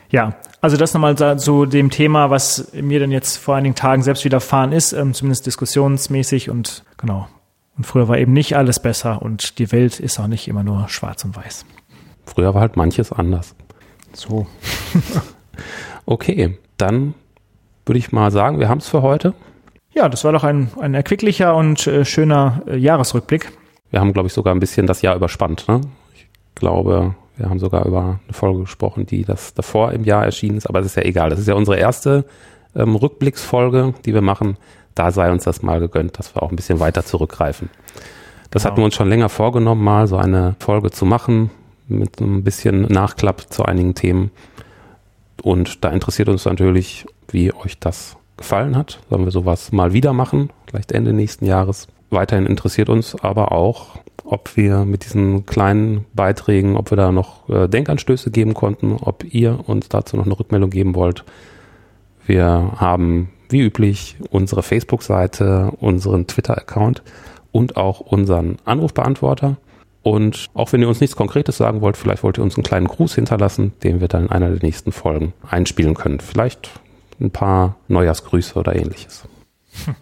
ja, also das nochmal zu dem Thema, was mir dann jetzt vor einigen Tagen selbst widerfahren ist, ähm, zumindest diskussionsmäßig und genau, und früher war eben nicht alles besser und die Welt ist auch nicht immer nur schwarz und weiß. Früher war halt manches anders. So. okay, dann würde ich mal sagen, wir haben es für heute. Ja, das war doch ein, ein erquicklicher und äh, schöner äh, Jahresrückblick. Wir haben, glaube ich, sogar ein bisschen das Jahr überspannt. Ne? Ich glaube, wir haben sogar über eine Folge gesprochen, die das davor im Jahr erschienen ist, aber es ist ja egal. Das ist ja unsere erste ähm, Rückblicksfolge, die wir machen da sei uns das mal gegönnt, dass wir auch ein bisschen weiter zurückgreifen. Das genau. hatten wir uns schon länger vorgenommen, mal so eine Folge zu machen, mit ein bisschen Nachklapp zu einigen Themen. Und da interessiert uns natürlich, wie euch das gefallen hat. Sollen wir sowas mal wieder machen, vielleicht Ende nächsten Jahres. Weiterhin interessiert uns aber auch, ob wir mit diesen kleinen Beiträgen, ob wir da noch äh, Denkanstöße geben konnten, ob ihr uns dazu noch eine Rückmeldung geben wollt. Wir haben wie üblich unsere Facebook-Seite, unseren Twitter-Account und auch unseren Anrufbeantworter. Und auch wenn ihr uns nichts Konkretes sagen wollt, vielleicht wollt ihr uns einen kleinen Gruß hinterlassen, den wir dann in einer der nächsten Folgen einspielen können. Vielleicht ein paar Neujahrsgrüße oder ähnliches.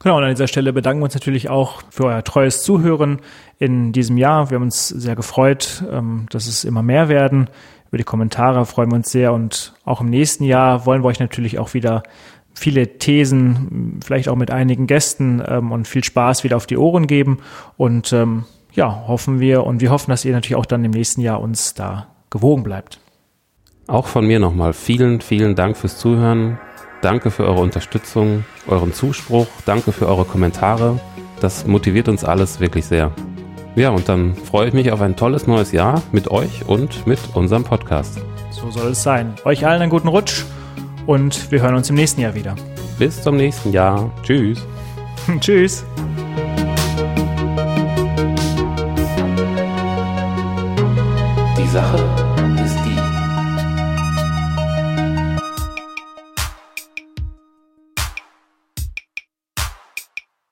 Genau, und an dieser Stelle bedanken wir uns natürlich auch für euer treues Zuhören in diesem Jahr. Wir haben uns sehr gefreut, ähm, dass es immer mehr werden. Über die Kommentare freuen wir uns sehr und auch im nächsten Jahr wollen wir euch natürlich auch wieder viele Thesen, vielleicht auch mit einigen Gästen ähm, und viel Spaß wieder auf die Ohren geben. Und ähm, ja, hoffen wir und wir hoffen, dass ihr natürlich auch dann im nächsten Jahr uns da gewogen bleibt. Auch von mir nochmal vielen, vielen Dank fürs Zuhören. Danke für eure Unterstützung, euren Zuspruch. Danke für eure Kommentare. Das motiviert uns alles wirklich sehr. Ja, und dann freue ich mich auf ein tolles neues Jahr mit euch und mit unserem Podcast. So soll es sein. Euch allen einen guten Rutsch und wir hören uns im nächsten Jahr wieder. Bis zum nächsten Jahr. Tschüss. Tschüss. Die Sache